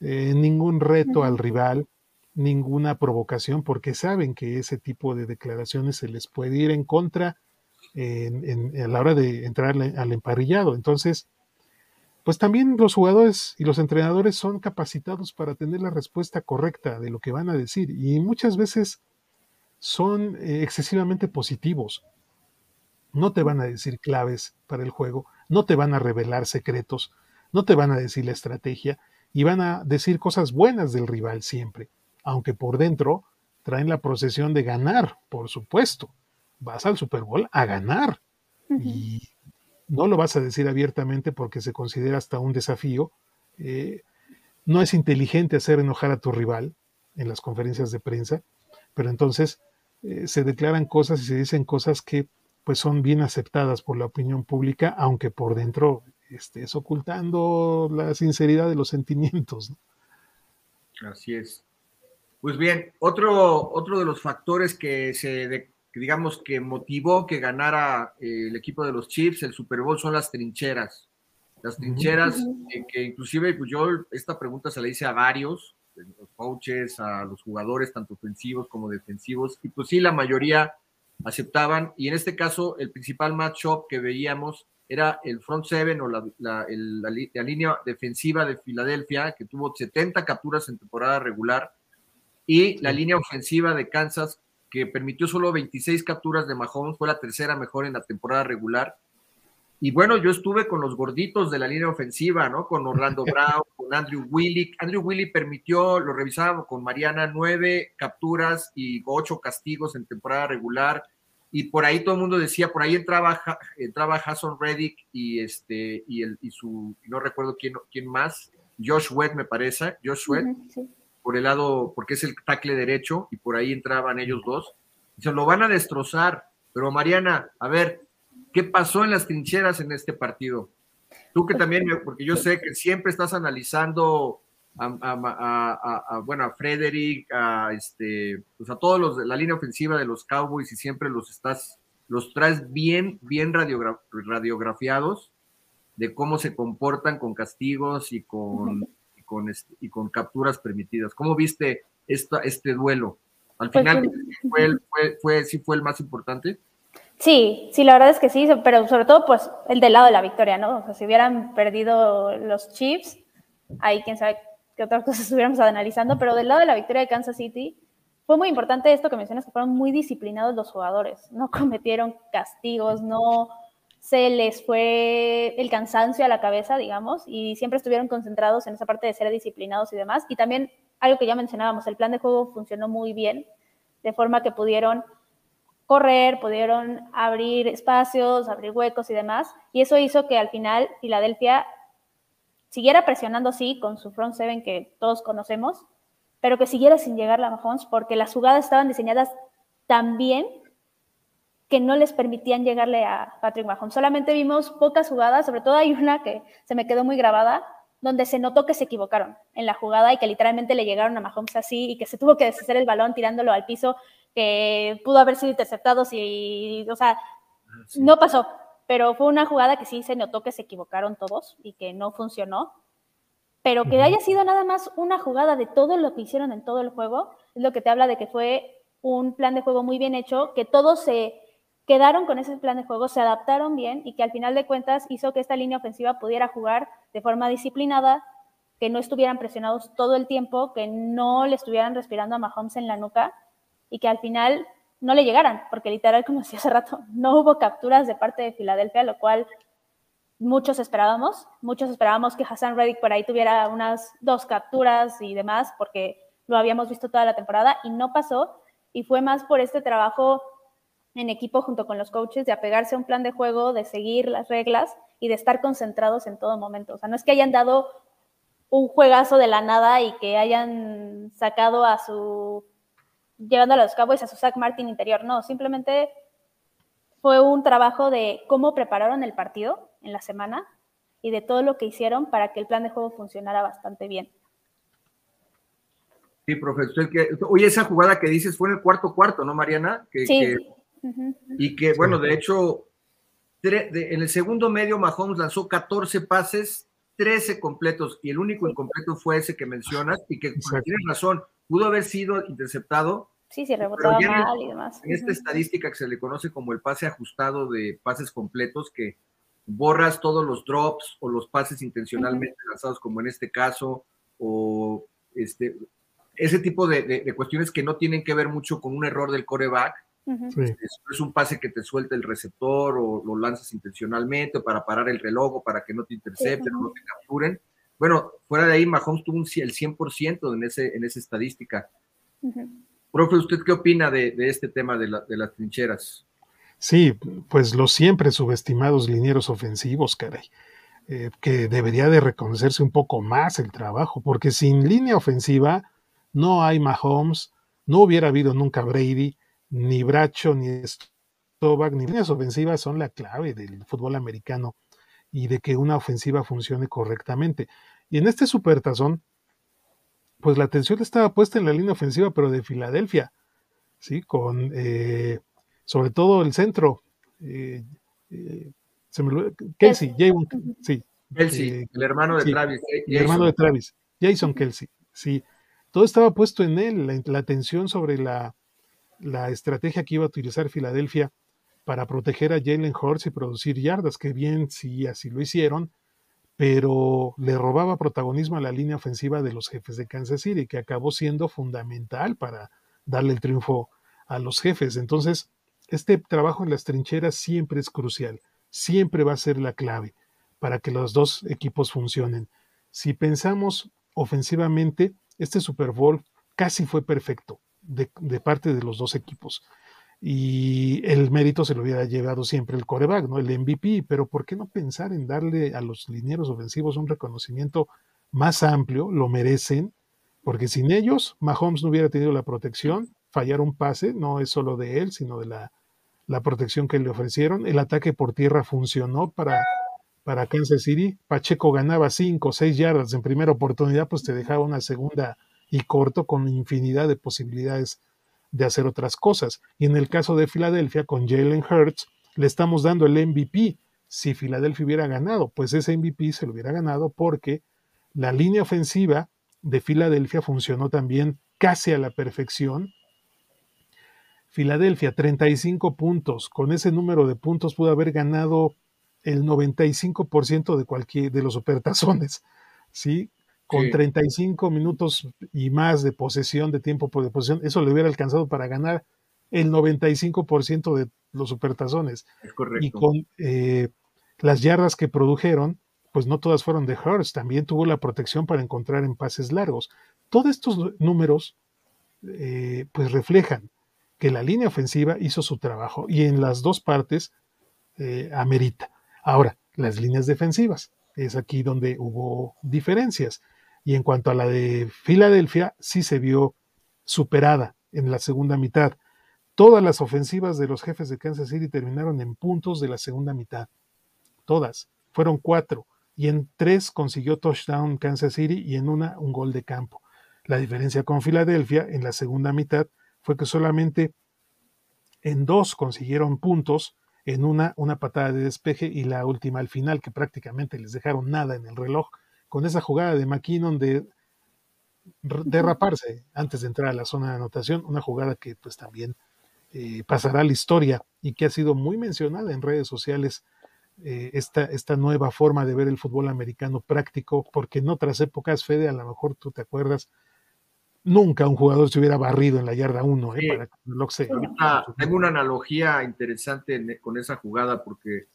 eh, ningún reto al rival, ninguna provocación, porque saben que ese tipo de declaraciones se les puede ir en contra en, en, a la hora de entrar al emparrillado. Entonces, pues también los jugadores y los entrenadores son capacitados para tener la respuesta correcta de lo que van a decir y muchas veces son eh, excesivamente positivos. No te van a decir claves para el juego, no te van a revelar secretos, no te van a decir la estrategia y van a decir cosas buenas del rival siempre, aunque por dentro traen la procesión de ganar, por supuesto. Vas al Super Bowl a ganar. Uh -huh. Y no lo vas a decir abiertamente porque se considera hasta un desafío. Eh, no es inteligente hacer enojar a tu rival en las conferencias de prensa, pero entonces eh, se declaran cosas y se dicen cosas que pues son bien aceptadas por la opinión pública, aunque por dentro estés ocultando la sinceridad de los sentimientos. Así es. Pues bien, otro, otro de los factores que se digamos que motivó que ganara eh, el equipo de los Chiefs el Super Bowl son las trincheras. Las trincheras, uh -huh. eh, que inclusive pues yo esta pregunta se la hice a varios, los coaches, a los jugadores, tanto ofensivos como defensivos, y pues sí, la mayoría aceptaban, y en este caso el principal matchup que veíamos era el front seven o la, la, el, la, la línea defensiva de Filadelfia, que tuvo 70 capturas en temporada regular, y la línea ofensiva de Kansas, que permitió solo 26 capturas de Mahomes, fue la tercera mejor en la temporada regular. Y bueno, yo estuve con los gorditos de la línea ofensiva, ¿no? Con Orlando Brown, con Andrew Willie. Andrew Willie permitió, lo revisaba con Mariana, nueve capturas y ocho castigos en temporada regular. Y por ahí todo el mundo decía, por ahí entraba, entraba Hassan Reddick y este, y el, y su, no recuerdo quién, quién más, Josh Wett me parece, Josh Wett. Sí por el lado, porque es el tackle derecho, y por ahí entraban ellos dos. Se lo van a destrozar. Pero Mariana, a ver, ¿qué pasó en las trincheras en este partido? Tú que también, porque yo sé que siempre estás analizando a, a, bueno, a Frederick, a este, pues a todos los de la línea ofensiva de los Cowboys y siempre los estás los traes bien, bien radiografiados de cómo se comportan con castigos y con, con, este, y con capturas permitidas. ¿Cómo viste esta, este duelo? Al pues final, fue, fue, fue, ¿sí fue el más importante? Sí, sí, la verdad es que sí, pero sobre todo pues el del lado de la victoria, ¿no? O sea, si hubieran perdido los Chiefs, ahí quién sabe qué otras cosas estuviéramos analizando, pero del lado de la victoria de Kansas City, fue muy importante esto que mencionas, que fueron muy disciplinados los jugadores, no cometieron castigos, no se les fue el cansancio a la cabeza, digamos, y siempre estuvieron concentrados en esa parte de ser disciplinados y demás. Y también algo que ya mencionábamos, el plan de juego funcionó muy bien, de forma que pudieron correr, pudieron abrir espacios, abrir huecos y demás. Y eso hizo que al final Filadelfia siguiera presionando, sí, con su front seven que todos conocemos, pero que siguiera sin llegar a Mahomes porque las jugadas estaban diseñadas tan bien que no les permitían llegarle a Patrick Mahomes. Solamente vimos pocas jugadas, sobre todo hay una que se me quedó muy grabada, donde se notó que se equivocaron en la jugada y que literalmente le llegaron a Mahomes así y que se tuvo que deshacer el balón tirándolo al piso, que pudo haber sido interceptado si, o sea, ah, no pasó, pero fue una jugada que sí se notó que se equivocaron todos y que no funcionó. Pero que haya sido nada más una jugada de todo lo que hicieron en todo el juego, es lo que te habla de que fue un plan de juego muy bien hecho, que todos se quedaron con ese plan de juego, se adaptaron bien y que al final de cuentas hizo que esta línea ofensiva pudiera jugar de forma disciplinada, que no estuvieran presionados todo el tiempo, que no le estuvieran respirando a Mahomes en la nuca y que al final no le llegaran, porque literal, como decía hace rato, no hubo capturas de parte de Filadelfia, lo cual muchos esperábamos. Muchos esperábamos que Hassan Reddick por ahí tuviera unas dos capturas y demás, porque lo habíamos visto toda la temporada y no pasó. Y fue más por este trabajo en equipo junto con los coaches de apegarse a un plan de juego, de seguir las reglas y de estar concentrados en todo momento. O sea, no es que hayan dado un juegazo de la nada y que hayan sacado a su, llevando a los Cowboys a su Zach Martin interior, no, simplemente fue un trabajo de cómo prepararon el partido en la semana y de todo lo que hicieron para que el plan de juego funcionara bastante bien. Sí, profesor, que, oye, esa jugada que dices fue en el cuarto cuarto, ¿no, Mariana? Que, sí. Y que, bueno, de hecho, en el segundo medio Mahomes lanzó 14 pases, 13 completos, y el único incompleto fue ese que mencionas, y que tienes razón, pudo haber sido interceptado. Sí, sí, rebotaba mal y demás. En esta estadística que se le conoce como el pase ajustado de pases completos, que borras todos los drops o los pases intencionalmente lanzados, como en este caso, o este, ese tipo de, de, cuestiones que no tienen que ver mucho con un error del coreback, es, un pase que te suelta el receptor o lo lanzas intencionalmente para parar el reloj para que no te intercepten o no te capturen. Bueno, fuera de ahí, Mahomes tuvo un, el 100% en, ese, en esa estadística. Profe, ¿usted qué opina de, este tema de, las trincheras? Sí, pues los siempre subestimados linieros ofensivos, caray. Eh, que debería de reconocerse un poco más el trabajo, porque sin línea ofensiva no hay Mahomes, no hubiera habido nunca Brady, ni Bracho, ni Stovak, ni líneas ofensivas son la clave del fútbol americano y de que una ofensiva funcione correctamente. Y en este supertazón, pues la atención estaba puesta en la línea ofensiva, pero de Filadelfia, ¿sí? Con eh, sobre todo el centro. Eh, eh, Kelsey, sí. Kelsey, el hermano de Travis. El hermano de Travis, Jason Kelsey, sí. Todo estaba puesto en él, la atención sobre la, la estrategia que iba a utilizar Filadelfia para proteger a Jalen Hurts y producir yardas, que bien sí así lo hicieron, pero le robaba protagonismo a la línea ofensiva de los jefes de Kansas City, que acabó siendo fundamental para darle el triunfo a los jefes. Entonces, este trabajo en las trincheras siempre es crucial, siempre va a ser la clave para que los dos equipos funcionen. Si pensamos ofensivamente, este Super Bowl casi fue perfecto de, parte de los dos equipos. Y el mérito se lo hubiera llevado siempre el coreback, ¿no? El MVP, pero ¿por qué no pensar en darle a los linieros ofensivos un reconocimiento más amplio? Lo merecen, porque sin ellos Mahomes no hubiera tenido la protección, fallar un pase, no es solo de él, sino de la, la protección que le ofrecieron. El ataque por tierra funcionó para, para Kansas City. Pacheco ganaba 5 o 6 yardas en primera oportunidad, pues te dejaba una segunda y corto con infinidad de posibilidades de hacer otras cosas. Y en el caso de Filadelfia, con Jalen Hurts, le estamos dando el MVP. Si Filadelfia hubiera ganado, pues ese MVP se lo hubiera ganado porque la línea ofensiva de Filadelfia funcionó también casi a la perfección. Filadelfia, 35 puntos. Con ese número de puntos pudo haber ganado el 95% de cualquier de los supertazones, ¿sí? Con 35 minutos y más de posesión, de tiempo de posesión, eso le hubiera alcanzado para ganar el 95% de los supertazones. Es correcto. Y con eh, las yardas que produjeron, pues no todas fueron de Hurst, también tuvo la protección para encontrar en pases largos. Todos estos números, eh, pues reflejan que la línea ofensiva hizo su trabajo y en las dos partes eh, amerita. Ahora, las líneas defensivas, es aquí donde hubo diferencias. Y en cuanto a la de Filadelfia, sí se vio superada en la segunda mitad. Todas las ofensivas de los jefes de Kansas City terminaron en puntos de la segunda mitad. Todas. Fueron cuatro. Y en tres consiguió touchdown Kansas City y en una un gol de campo. La diferencia con Filadelfia en la segunda mitad fue que solamente en dos consiguieron puntos en una, una patada de despeje y la última al final, que prácticamente les dejaron nada en el reloj, con esa jugada de McKinnon de derraparse antes de entrar a la zona de anotación, una jugada que pues también eh, pasará a la historia y que ha sido muy mencionada en redes sociales eh, esta, esta nueva forma de ver el fútbol americano práctico, porque en otras épocas, Fede, a lo mejor tú te acuerdas, nunca un jugador se hubiera barrido en la yarda 1, ¿eh? para que Tengo una analogía interesante con esa jugada porque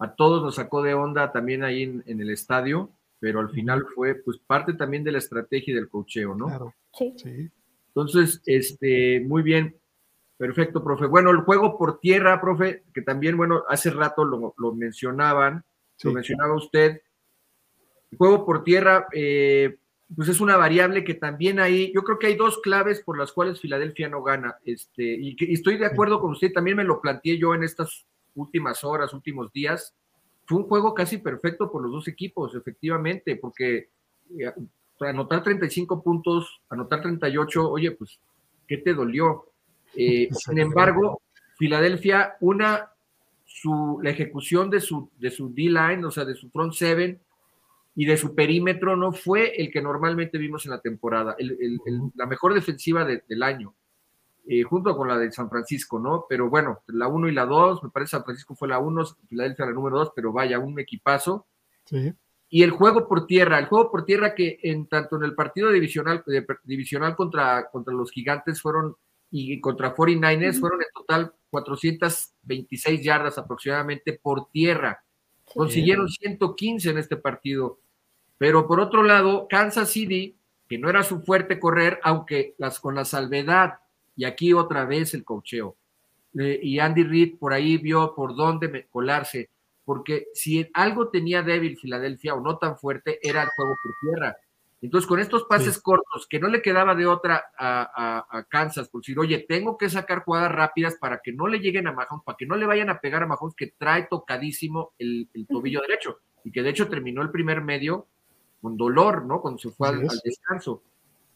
a todos nos sacó de onda también ahí en, el estadio, pero al final fue pues parte también de la estrategia del cocheo, ¿no? Claro. Sí. Entonces, este, muy bien. Perfecto, profe. Bueno, el juego por tierra, profe, que también, bueno, hace rato lo, mencionaban, lo mencionaba usted. El juego por tierra, eh, pues es una variable que también ahí, yo creo que hay dos claves por las cuales Filadelfia no gana, este, y, estoy de acuerdo con usted, también me lo planteé yo en estas últimas horas, últimos días, fue un juego casi perfecto por los dos equipos, efectivamente, porque eh, anotar 35 puntos, anotar 38, oye, pues, ¿qué te dolió? Eh, sin embargo, Filadelfia, una, su, la ejecución de su, de su D-line, o sea, de su front seven, y de su perímetro no fue el que normalmente vimos en la temporada, la mejor defensiva del año, eh, junto con la de San Francisco, ¿no? Pero bueno, la 1 y la 2, me parece San Francisco fue la 1, Filadelfia la número 2, pero vaya, un equipazo. Sí. Y el juego por tierra, el juego por tierra que en tanto en el partido divisional, divisional contra, contra los gigantes fueron y contra 49ers fueron en total 426 yardas aproximadamente por tierra. Consiguieron 115 en este partido. Pero por otro lado, Kansas City, que no era su fuerte correr, aunque las con la salvedad, y aquí otra vez el cocheo. Eh, y Andy Reid por ahí vio por dónde colarse, porque si algo tenía débil Filadelfia o no tan fuerte, era el juego por tierra. Entonces, con estos pases cortos, que no le quedaba de otra a, Kansas, por decir, oye, tengo que sacar jugadas rápidas para que no le lleguen a Mahomes, para que no le vayan a pegar a Mahomes, que trae tocadísimo el, tobillo derecho, y que de hecho terminó el primer medio con dolor, ¿no? Cuando se fue al, descanso.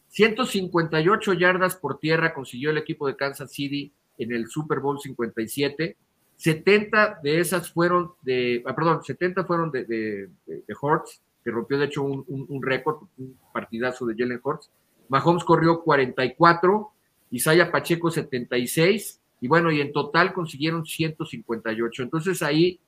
158 yardas por tierra consiguió el equipo de Kansas City en el Super Bowl 57. 70 de esas fueron de, ah, perdón, 70 fueron de, de, Hortz, que rompió de hecho un, récord, un partidazo de Jalen Hurts. Mahomes corrió 44, Isaiah Pacheco 76, y bueno, y en total consiguieron 158. Entonces ahí,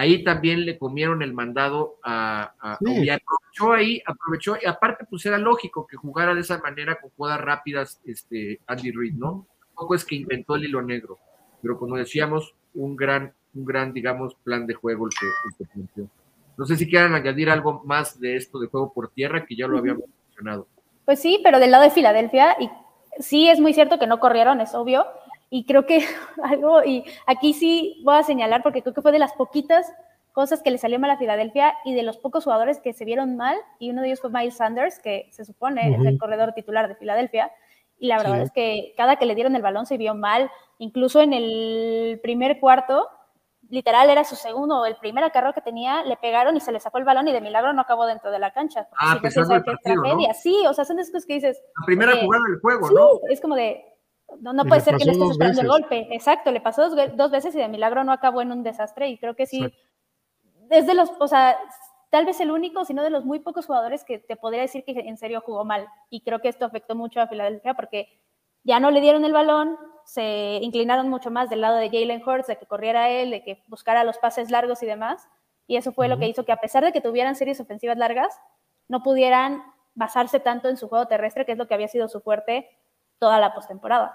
ahí también le comieron el mandado a, y aprovechó ahí, aprovechó, y aparte pues era lógico que jugara de esa manera con jugadas rápidas este Andy Reid, ¿no? Tampoco es que inventó el hilo negro, pero como decíamos, un gran, un gran, digamos, plan de juego el que, el que planteó. No sé si quieran añadir algo más de esto de juego por tierra, que ya lo habíamos mencionado. Pues sí, pero del lado de Filadelfia, y sí es muy cierto que no corrieron, es obvio, y creo que algo, y aquí sí voy a señalar, porque creo que fue de las poquitas cosas que le salió mal a Filadelfia y de los pocos jugadores que se vieron mal, y uno de ellos fue Miles Sanders, que se supone es el corredor titular de Filadelfia, y la verdad es que cada que le dieron el balón se vio mal, incluso en el primer cuarto, literal era su segundo o el primer acarreo que tenía, le pegaron y se le sacó el balón y de milagro no acabó dentro de la cancha. Ah, sí, pesar del partido, tragedia. Sí, o sea, son esas cosas que dices. La primera jugada del juego, ¿no? es como de, No, puede ser que le estés esperando el golpe. Exacto, le pasó dos, veces y de milagro no acabó en un desastre. Y creo que sí, es de los, o sea, tal vez el único, sino de los muy pocos jugadores que te podría decir que en serio jugó mal. Y creo que esto afectó mucho a Filadelfia porque ya no le dieron el balón, se inclinaron mucho más del lado de Jalen Hurts, de que corriera él, de que buscara los pases largos y demás. Y eso fue lo que hizo que a pesar de que tuvieran series ofensivas largas, no pudieran basarse tanto en su juego terrestre, que es lo que había sido su fuerte toda la postemporada.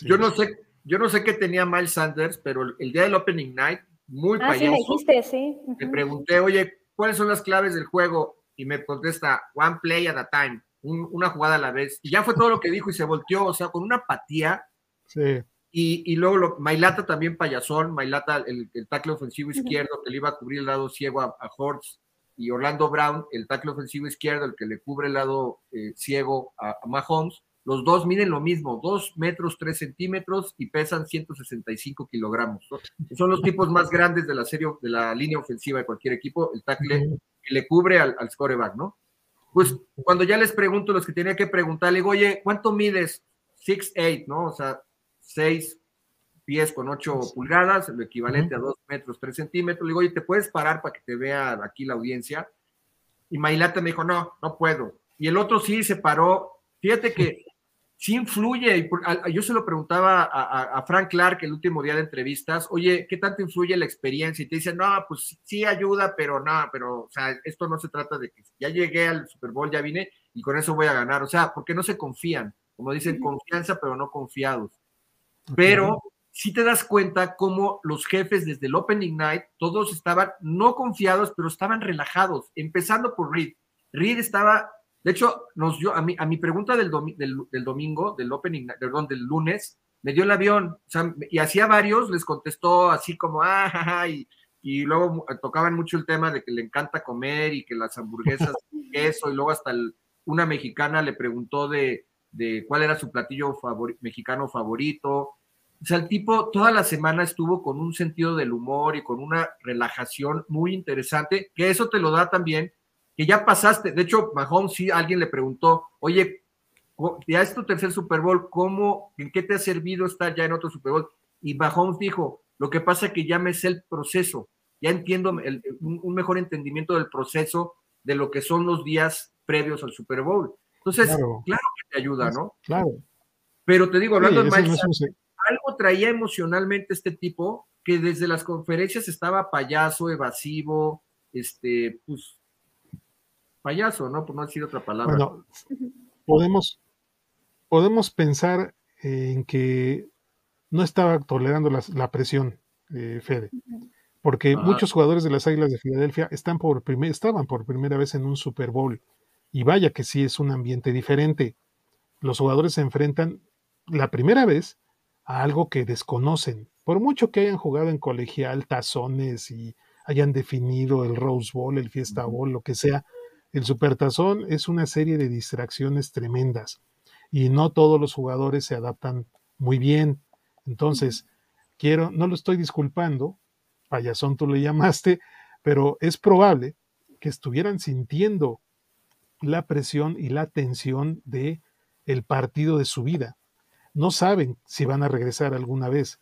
Yo no sé, yo no sé qué tenía Miles Sanders, pero el día del Opening Night, muy ah, payaso. dijiste, sí. Le pregunté, oye, ¿cuáles son las claves del juego? Y me contesta, one play at a time, una jugada a la vez. Y ya fue todo lo que dijo y se volteó, o sea, con una apatía. Sí. Y, luego lo, Mailata también payasón, Mailata el, el tackle ofensivo izquierdo que le iba a cubrir el lado ciego a, a Hortz y Orlando Brown, el tackle ofensivo izquierdo, el que le cubre el lado eh, ciego a, a, Mahomes, los dos miden lo mismo, 2 metros 3 centímetros y pesan 165 kilogramos. Son los tipos más grandes de la serie, de la línea ofensiva de cualquier equipo, el tackle que le cubre al, al scoreback, ¿no? Pues cuando ya les pregunto, los que tenía que preguntar, le digo, oye, ¿cuánto mides? 6'8, ¿no? O sea, 6 pies con 8 pulgadas, lo equivalente a 2 metros 3 centímetros. Le digo, oye, ¿te puedes parar para que te vea aquí la audiencia? Y Mailata me dijo, no, no puedo. Y el otro sí se paró. Fíjate que sí influye, yo se lo preguntaba a, Frank Clark el último día de entrevistas, oye, ¿qué tanto influye la experiencia? Y te dice, no, pues sí ayuda, pero no, pero, o sea, esto no se trata de que ya llegué al Super Bowl, ya vine y con eso voy a ganar, o sea, porque no se confían, como dicen, confianza, pero no confiados. Pero si te das cuenta cómo los jefes desde el Opening Night, todos estaban no confiados, pero estaban relajados, empezando por Reed. Reed estaba de hecho, nos dio, a, mi, a mi pregunta del, del, domingo, del opening, perdón, del lunes, me dio el avión, o sea, y hacía varios, les contestó así como, ah, y, y luego tocaban mucho el tema de que le encanta comer y que las hamburguesas, eso, y luego hasta una mexicana le preguntó de, de cuál era su platillo mexicano favorito. O sea, el tipo toda la semana estuvo con un sentido del humor y con una relajación muy interesante, que eso te lo da también que ya pasaste. De hecho, Mahomes sí, alguien le preguntó, oye, ya es tu tercer Super Bowl, ¿cómo, en qué te ha servido estar ya en otro Super Bowl? Y Mahomes dijo, lo que pasa es que ya me sé el proceso, ya entiendo un, mejor entendimiento del proceso de lo que son los días previos al Super Bowl. Entonces, claro, que te ayuda, ¿no? Claro. Pero te digo, hablando de Miles, algo traía emocionalmente este tipo que desde las conferencias estaba payaso, evasivo, este, pues payaso, ¿no? Por no decir otra palabra. Bueno, podemos, podemos pensar en que no estaba tolerando la, presión, eh, Fede, porque muchos jugadores de las Águilas de Filadelfia están por primer, estaban por primera vez en un Super Bowl, y vaya que sí es un ambiente diferente. Los jugadores se enfrentan la primera vez a algo que desconocen, por mucho que hayan jugado en colegial, tazones y hayan definido el Rose Bowl, el Fiesta Bowl, lo que sea, el supertazón es una serie de distracciones tremendas y no todos los jugadores se adaptan muy bien. Entonces, quiero, no lo estoy disculpando, payasón tú le llamaste, pero es probable que estuvieran sintiendo la presión y la tensión de el partido de su vida. No saben si van a regresar alguna vez.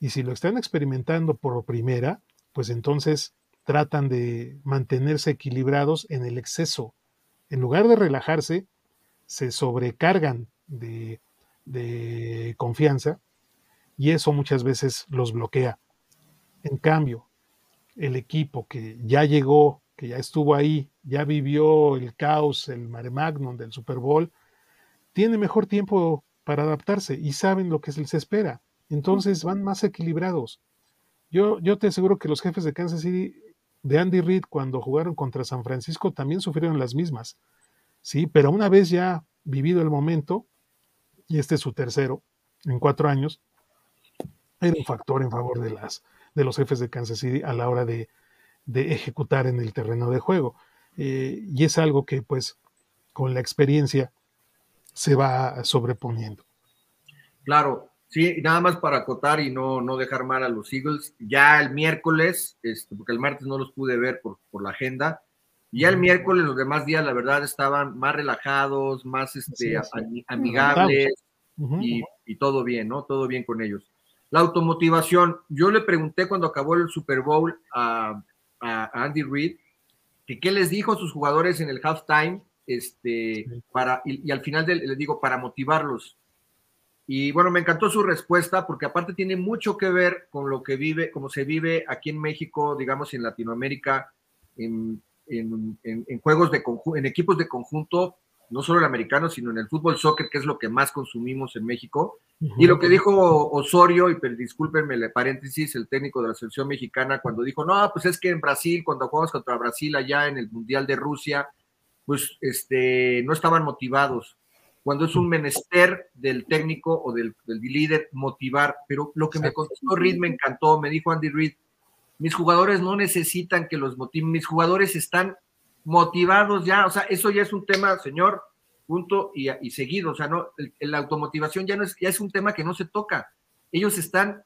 Y si lo están experimentando por primera, pues entonces tratan de mantenerse equilibrados en el exceso. En lugar de relajarse, se sobrecargan de, confianza y eso muchas veces los bloquea. En cambio, el equipo que ya llegó, que ya estuvo ahí, ya vivió el caos, el mare magnum del Super Bowl, tiene mejor tiempo para adaptarse y saben lo que se les espera. Entonces van más equilibrados. Yo, yo te aseguro que los jefes de Kansas City de Andy Reid cuando jugaron contra San Francisco también sufrieron las mismas. Sí, pero una vez ya vivido el momento, y este es su tercero en cuatro años, era un factor en favor de, las, de los jefes de Kansas City a la hora de, ejecutar en el terreno de juego. Eh, y es algo que pues con la experiencia se va sobreponiendo. Claro, Sí, nada más para acotar y no, no dejar mal a los Eagles, ya el miércoles, este, porque el martes no los pude ver por, por la agenda, ya el miércoles los demás días la verdad estaban más relajados, más este, amigables, y, todo bien, ¿no? Todo bien con ellos. La automotivación, yo le pregunté cuando acabó el Super Bowl a, Andy Reid que qué les dijo a sus jugadores en el halftime, este, para, y, al final les digo, para motivarlos. Y bueno, me encantó su respuesta porque aparte tiene mucho que ver con lo que vive, como se vive aquí en México, digamos en Latinoamérica, en, juegos de en equipos de conjunto, no solo el americano, sino en el fútbol soccer, que es lo que más consumimos en México. Y lo que dijo Osorio, y discúlpenme el paréntesis, el técnico de la selección mexicana, cuando dijo, no, pues es que en Brasil, cuando jugamos contra Brasil allá en el Mundial de Rusia, pues este, no estaban motivados cuando es un menester del técnico o del, líder motivar. Pero lo que me contestó Reed me encantó, me dijo Andy Reid, mis jugadores no necesitan que los motiven, mis jugadores están motivados ya, o sea, eso ya es un tema, señor, punto y, seguido, o sea, no, la automotivación ya no es, ya es un tema que no se toca. Ellos están,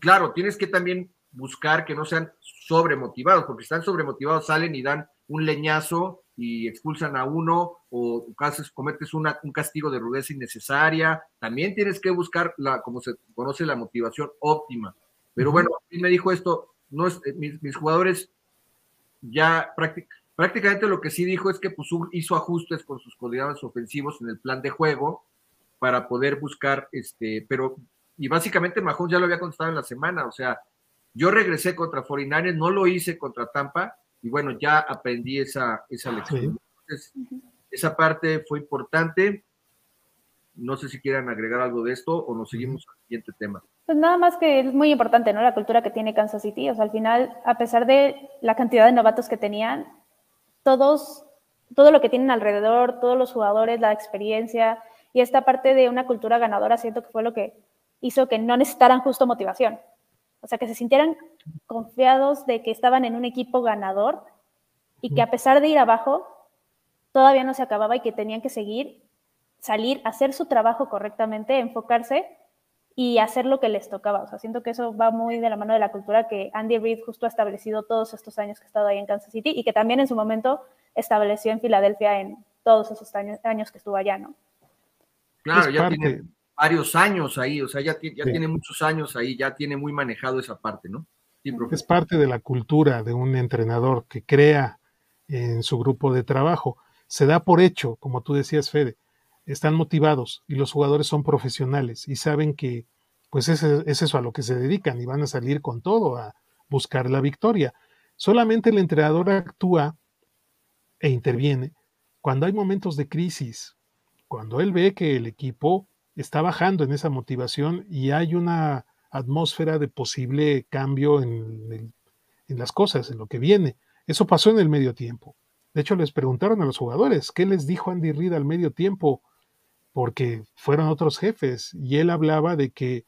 claro, tienes que también buscar que no sean sobremotivados, porque están sobremotivados, salen y dan un leñazo y expulsan a uno o casos cometes una, un castigo de rudeza innecesaria, también tienes que buscar la, como se conoce, la motivación óptima. Pero bueno, él me dijo esto, no es, eh, mis, jugadores ya prácticamente lo que sí dijo es que pues, hizo ajustes con sus coordinadores ofensivos en el plan de juego para poder buscar, este, pero, y básicamente Mahomes ya lo había contestado en la semana, o sea, yo regresé contra 49 no lo hice contra Tampa, y bueno, ya aprendí esa, esa lección. esa parte fue importante. No sé si quieran agregar algo de esto o nos seguimos al siguiente tema. Pues nada más que es muy importante, ¿no? La cultura que tiene Kansas City. O sea, al final, a pesar de la cantidad de novatos que tenían, todos, todo lo que tienen alrededor, todos los jugadores, la experiencia y esta parte de una cultura ganadora, siento que fue lo que hizo que no necesitaran justo motivación. O sea, que se sintieran confiados de que estaban en un equipo ganador y que a pesar de ir abajo, todavía no se acababa y que tenían que seguir, salir, hacer su trabajo correctamente, enfocarse y hacer lo que les tocaba. O sea, siento que eso va muy de la mano de la cultura que Andy Reid justo ha establecido todos estos años que ha estado ahí en Kansas City y que también en su momento estableció en Filadelfia en todos esos años, que estuvo allá, ¿no? Claro, ya tiene, varios años ahí, o sea, ya, ya tiene muchos años ahí, ya tiene muy manejado esa parte, ¿no? es parte de la cultura de un entrenador que crea en su grupo de trabajo. Se da por hecho, como tú decías, Fede, están motivados y los jugadores son profesionales y saben que pues es, es eso a lo que se dedican y van a salir con todo a buscar la victoria. Solamente el entrenador actúa e interviene cuando hay momentos de crisis, cuando él ve que el equipo está bajando en esa motivación y hay una atmósfera de posible cambio en, las cosas, en lo que viene. Eso pasó en el medio tiempo. De hecho, les preguntaron a los jugadores, ¿qué les dijo Andy Reid al medio tiempo? Porque fueron otros jefes y él hablaba de que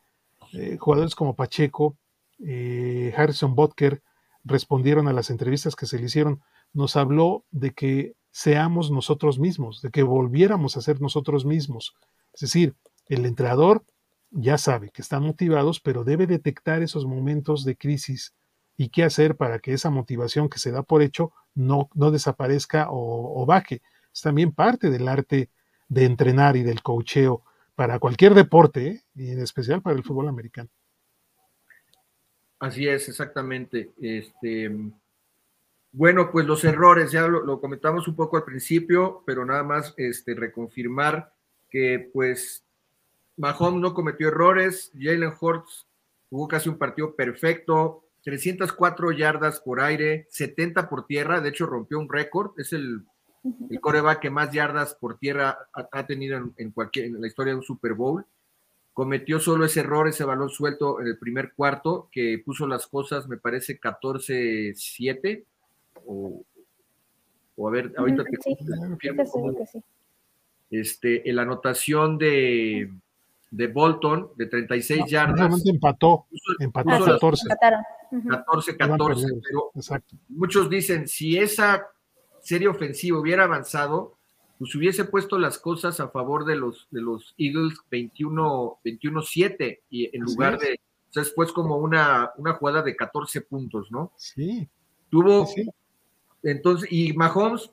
eh, jugadores como Pacheco, eh, Harrison Butker respondieron a las entrevistas que se le hicieron. Nos habló de que seamos nosotros mismos, de que volviéramos a ser nosotros mismos. Es decir, el entrenador ya sabe que están motivados, pero debe detectar esos momentos de crisis y qué hacer para que esa motivación que se da por hecho no, no desaparezca o, baje. Es también parte del arte de entrenar y del coacheo para cualquier deporte, ¿eh? y en especial para el fútbol americano. Así es, exactamente. Este, bueno, pues los errores, ya lo, lo, comentamos un poco al principio, pero nada más este, reconfirmar que pues Mahomes no cometió errores, Jalen Hurts jugó casi un partido perfecto, 304 yardas por aire, 70 por tierra, de hecho rompió un récord, es el, el coreback que más yardas por tierra ha, tenido en, cualquier, en la historia de un Super Bowl. Cometió solo ese error, ese balón suelto en el primer cuarto, que puso las cosas, me parece, 14-7, o, a ver, ahorita te sí, sí. Este, en la anotación de de Bolton de 36 yardas. Realmente empató, empató 14. 14, 14, pero muchos dicen, si esa serie ofensiva hubiera avanzado, pues hubiese puesto las cosas a favor de los, de los Eagles 21-7 y en lugar de, o sea, después como una, una jugada de 14 puntos, ¿no? Sí. Tuvo, entonces, y Mahomes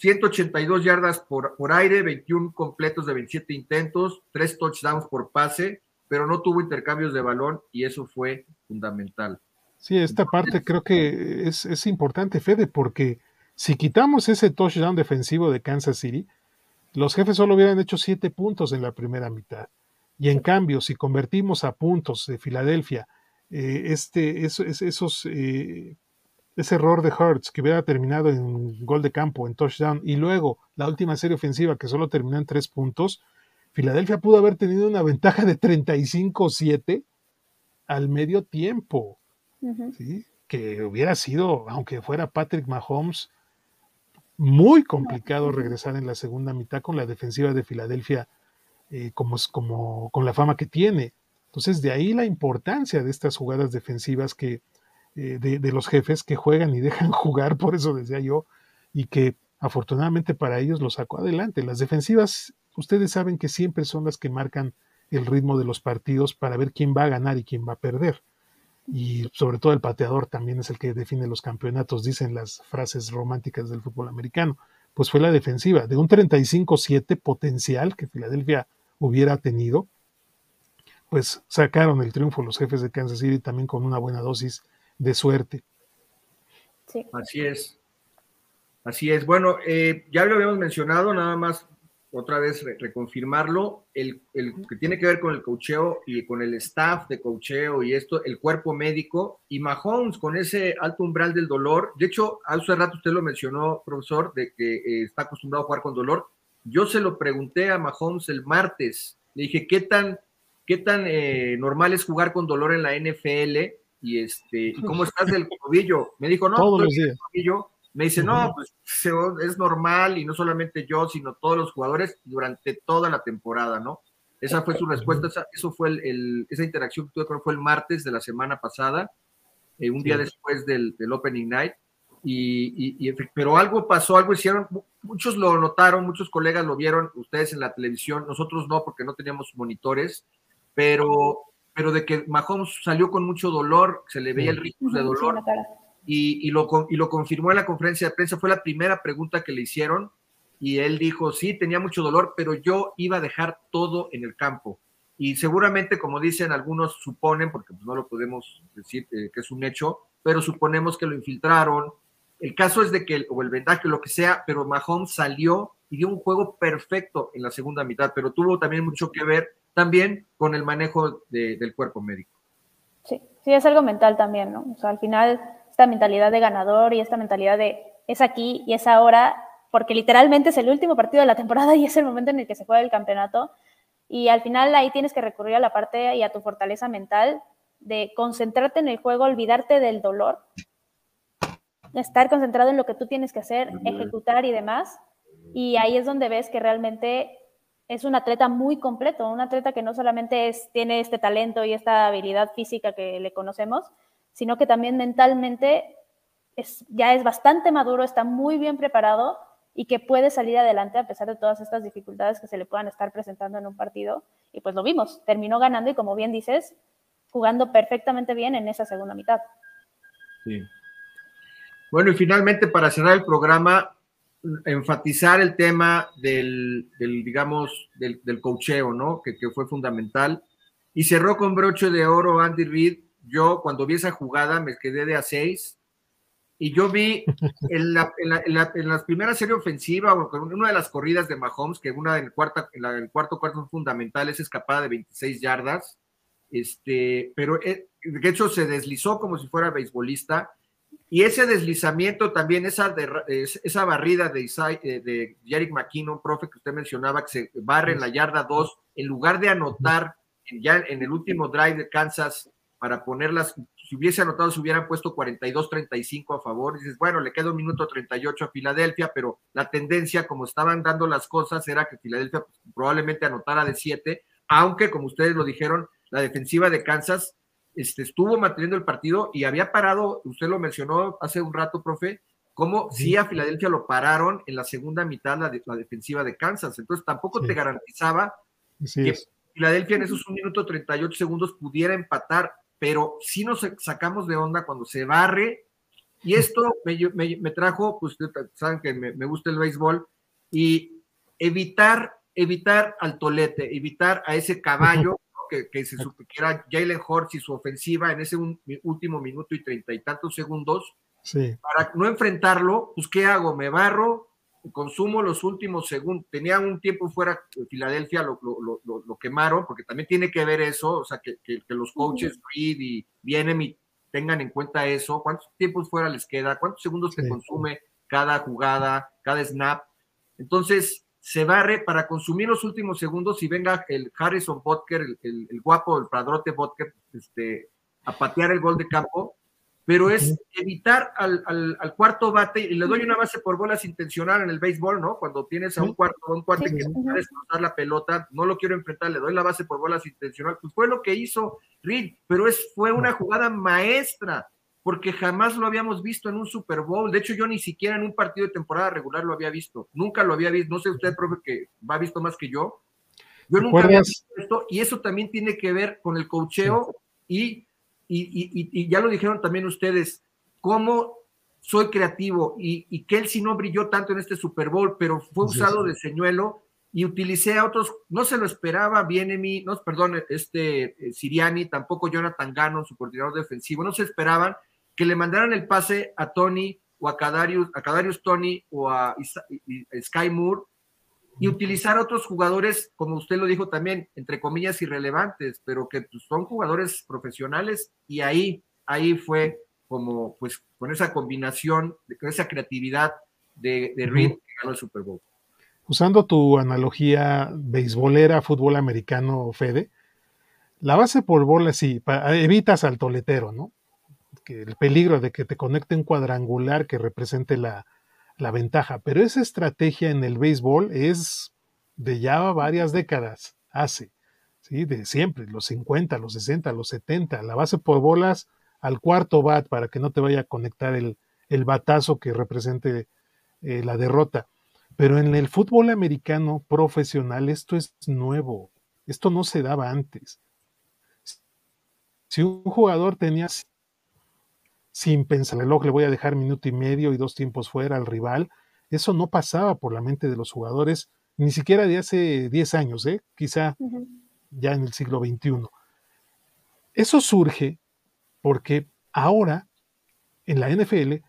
182 yardas por, por aire, 21 completos de 27 intentos, 3 touchdowns por pase, pero no tuvo intercambios de balón y eso fue fundamental. Sí, esta parte creo que es, es importante, Fede, porque si quitamos ese touchdown defensivo de Kansas City, los jefes solo hubieran hecho 7 puntos en la primera mitad. Y en cambio, si convertimos a puntos de Filadelfia eh, este, esos, eh, ese error de Hurts que hubiera terminado en gol de campo, en touchdown, y luego la última serie ofensiva que solo terminó en tres puntos, Filadelfia pudo haber tenido una ventaja de 35-7 al medio tiempo. Que hubiera sido, aunque fuera Patrick Mahomes, muy complicado regresar en la segunda mitad con la defensiva de Filadelfia eh, como, como, con la fama que tiene. Entonces, de ahí la importancia de estas jugadas defensivas que, eh, de, los jefes que juegan y dejan jugar, por eso decía yo, y que afortunadamente para ellos lo sacó adelante. Las defensivas, ustedes saben que siempre son las que marcan el ritmo de los partidos para ver quién va a ganar y quién va a perder. Y sobre todo el pateador también es el que define los campeonatos, dicen las frases románticas del fútbol americano. Pues fue la defensiva, de un 35-7 potencial que Filadelfia hubiera tenido, pues sacaron el triunfo los jefes de Kansas City también con una buena dosis de suerte. Sí. Así es. Así es. Bueno, eh, ya lo habíamos mencionado, nada más otra vez reconfirmarlo, el, que tiene que ver con el cocheo y con el staff de cocheo y esto, el cuerpo médico y Mahomes con ese alto umbral del dolor. De hecho, hace rato usted lo mencionó, profesor, de que eh, está acostumbrado a jugar con dolor. Yo se lo pregunté a Mahomes el martes. Le dije, ¿qué tan, qué tan eh, normal es jugar con dolor en la NFL? Y este, ¿cómo estás del tobillo? Me dijo, no, todos los días. Me dice, no, pues es normal y no solamente yo, sino todos los jugadores durante toda la temporada, ¿no? Esa fue su respuesta, esa, eso fue el, esa interacción que tuve fue el martes de la semana pasada, eh, un día después del, del Opening Night. Y, pero algo pasó, algo hicieron, muchos lo notaron, muchos colegas lo vieron, ustedes en la televisión, nosotros no, porque no teníamos monitores, pero, pero de que Mahomes salió con mucho dolor, se le veía el ritmo de dolor, y, y, lo, y lo confirmó en la conferencia de prensa, fue la primera pregunta que le hicieron, y él dijo, sí, tenía mucho dolor, pero yo iba a dejar todo en el campo. Y seguramente, como dicen algunos, suponen, porque pues no lo podemos decir eh, que es un hecho, pero suponemos que lo infiltraron, el caso es de que, o el vendaje, lo que sea, pero Mahomes salió y dio un juego perfecto en la segunda mitad, pero tuvo también mucho que ver también con el manejo del cuerpo médico. Sí, sí, es algo mental también, ¿no? O sea, al final, esta mentalidad de ganador y esta mentalidad de es aquí y es ahora, porque literalmente es el último partido de la temporada y es el momento en el que se juega el campeonato. Y al final ahí tienes que recurrir a la parte y a tu fortaleza mental de concentrarte en el juego, olvidarte del dolor estar concentrado en lo que tú tienes que hacer, ejecutar y demás. Y ahí es donde ves que realmente es un atleta muy completo, un atleta que no solamente es, tiene este talento y esta habilidad física que le conocemos, sino que también mentalmente es, ya es bastante maduro, está muy bien preparado y que puede salir adelante a pesar de todas estas dificultades que se le puedan estar presentando en un partido. Y pues lo vimos, terminó ganando y como bien dices, jugando perfectamente bien en esa segunda mitad. Sí, bueno, y finalmente para cerrar el programa, enfatizar el tema del, digamos, del, del cocheo, ¿no? Que, fue fundamental. Y cerró con broche de oro Andy Reid. Yo cuando vi esa jugada me quedé de a seis. Y yo vi en la, en la, en la, primera serie ofensiva, en una de las corridas de Mahomes, que una en, cuarta, en el cuarto cuarto fundamental es escapada de 26 yardas. Este, pero eh, de hecho se deslizó como si fuera beisbolista y ese deslizamiento también, esa, esa barrida de, eh, de Jerick McKinnon, profe, que usted mencionaba, que se barre en la yarda 2, en lugar de anotar ya en el último drive de Kansas para ponerlas, si hubiese anotado, se hubieran puesto 42-35 a favor. dices, bueno, le queda un minuto 38 a Filadelfia, pero la tendencia, como estaban dando las cosas, era que Filadelfia pues, probablemente anotara de 7, aunque, como ustedes lo dijeron, la defensiva de Kansas este, estuvo manteniendo el partido y había parado, usted lo mencionó hace un rato, profe, como si a Filadelfia lo pararon en la segunda mitad la, la defensiva de Kansas. Entonces tampoco te garantizaba que Filadelfia en esos un minuto 38 segundos pudiera empatar, pero si nos sacamos de onda cuando se barre. Y esto me, trajo, pues saben que me, gusta el béisbol, y evitar, evitar al tolete, evitar a ese caballo que, se supo que era Jalen Hortz y su ofensiva en ese último minuto y treinta y tantos segundos, para no enfrentarlo, pues ¿qué hago? Me barro, consumo los últimos segundos. Tenía un tiempo fuera de Filadelfia, lo, lo, quemaron, porque también tiene que ver eso, o sea, que, los coaches Reed y Bienem tengan en cuenta eso. ¿Cuántos tiempos fuera les queda? ¿Cuántos segundos se consume cada jugada, cada snap? Entonces, se barre para consumir los últimos segundos y venga el Harrison Butker, el, guapo, el padrote Butker, este, a patear el gol de campo. Pero es evitar al, cuarto bate, y le doy una base por bolas intencional en el béisbol, ¿no? Cuando tienes a un cuarto, un cuate que quiere destrozar la pelota, no lo quiero enfrentar, le doy la base por bolas intencional, pues fue lo que hizo Reed, pero es, fue una jugada maestra, porque jamás lo habíamos visto en un Super Bowl, de hecho yo ni siquiera en un partido de temporada regular lo había visto, nunca lo había visto, no sé usted, profe, que va visto más que yo, yo nunca había visto esto, y eso también tiene que ver con el cocheo y y, ya lo dijeron también ustedes, cómo soy creativo y, y Kelsey no brilló tanto en este Super Bowl, pero fue usado de señuelo y utilicé a otros, no se lo esperaba Bienemi, no, perdón, este eh, Siriani, tampoco Jonathan Gannon, su coordinador defensivo, no se esperaban que le mandaran el pase a Tony o a Kadarius, a Kadarius Tony o a Sky Moore y utilizar otros jugadores, como usted lo dijo también, entre comillas, irrelevantes, pero que pues, son jugadores profesionales y ahí, ahí fue como, pues, con esa combinación, con esa creatividad de, de Reed que ganó el Super Bowl. Usando tu analogía beisbolera, fútbol americano, Fede, la base por bola sí, evitas al toletero, ¿no? Que el peligro de que te conecte un cuadrangular que represente la, la ventaja, pero esa estrategia en el béisbol es de ya varias décadas, hace, ¿sí? de siempre, los 50, los 60, los 70, la base por bolas al cuarto bat para que no te vaya a conectar el, el batazo que represente eh, la derrota. Pero en el fútbol americano profesional esto es nuevo, esto no se daba antes. Si un jugador tenía sin reloj, le voy a dejar minuto y medio y dos tiempos fuera al rival. Eso no pasaba por la mente de los jugadores, ni siquiera de hace 10 años, ¿eh? quizá ya en el siglo XXI. Eso surge porque ahora en la NFL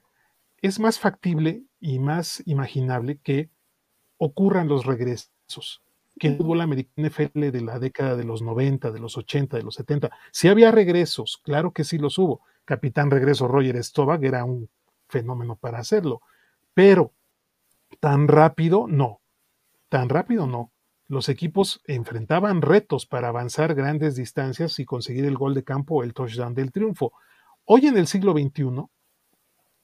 es más factible y más imaginable que ocurran los regresos que el fútbol americano NFL de la década de los 90, de los 80, de los 70. Si había regresos, claro que sí los hubo, capitán regreso Roger Stovak era un fenómeno para hacerlo. Pero tan rápido no, tan rápido no. Los equipos enfrentaban retos para avanzar grandes distancias y conseguir el gol de campo o el touchdown del triunfo. Hoy en el siglo XXI,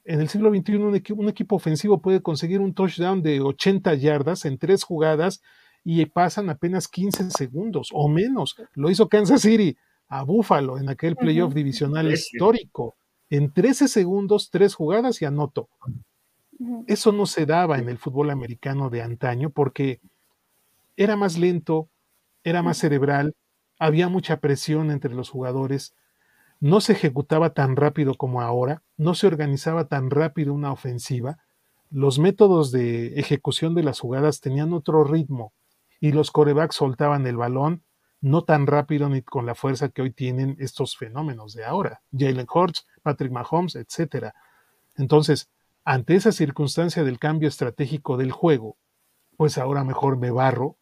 en el siglo XXI un, un equipo ofensivo puede conseguir un touchdown de 80 yardas en tres jugadas y pasan apenas 15 segundos o menos. Lo hizo Kansas City a Buffalo en aquel playoff divisional histórico. En 13 segundos, tres jugadas y anoto. Eso no se daba en el fútbol americano de antaño porque era más lento, era más cerebral, había mucha presión entre los jugadores, no se ejecutaba tan rápido como ahora, no se organizaba tan rápido una ofensiva, los métodos de ejecución de las jugadas tenían otro ritmo y los corebacks soltaban el balón no tan rápido ni con la fuerza que hoy tienen estos fenómenos de ahora, Jalen Hurts, Patrick Mahomes, etc. Entonces, ante esa circunstancia del cambio estratégico del juego, pues ahora mejor me barro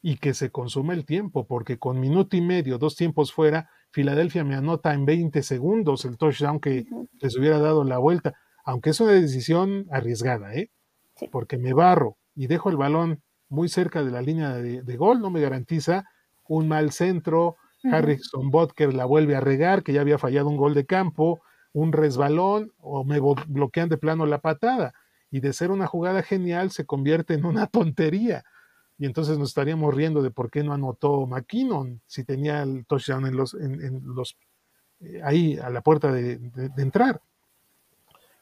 y que se consume el tiempo, porque con minuto y medio, dos tiempos fuera, Filadelfia me anota en 20 segundos el touchdown que les hubiera dado la vuelta, aunque es una decisión arriesgada, ¿eh? Porque me barro y dejo el balón muy cerca de la línea de gol, no me garantiza un mal centro, Harrison Butker la vuelve a regar, que ya había fallado un gol de campo, un resbalón o me bloquean de plano la patada. Y de ser una jugada genial se convierte en una tontería. Y entonces nos estaríamos riendo de por qué no anotó McKinnon si tenía el touchdown en los, en, los eh, ahí a la puerta de, entrar.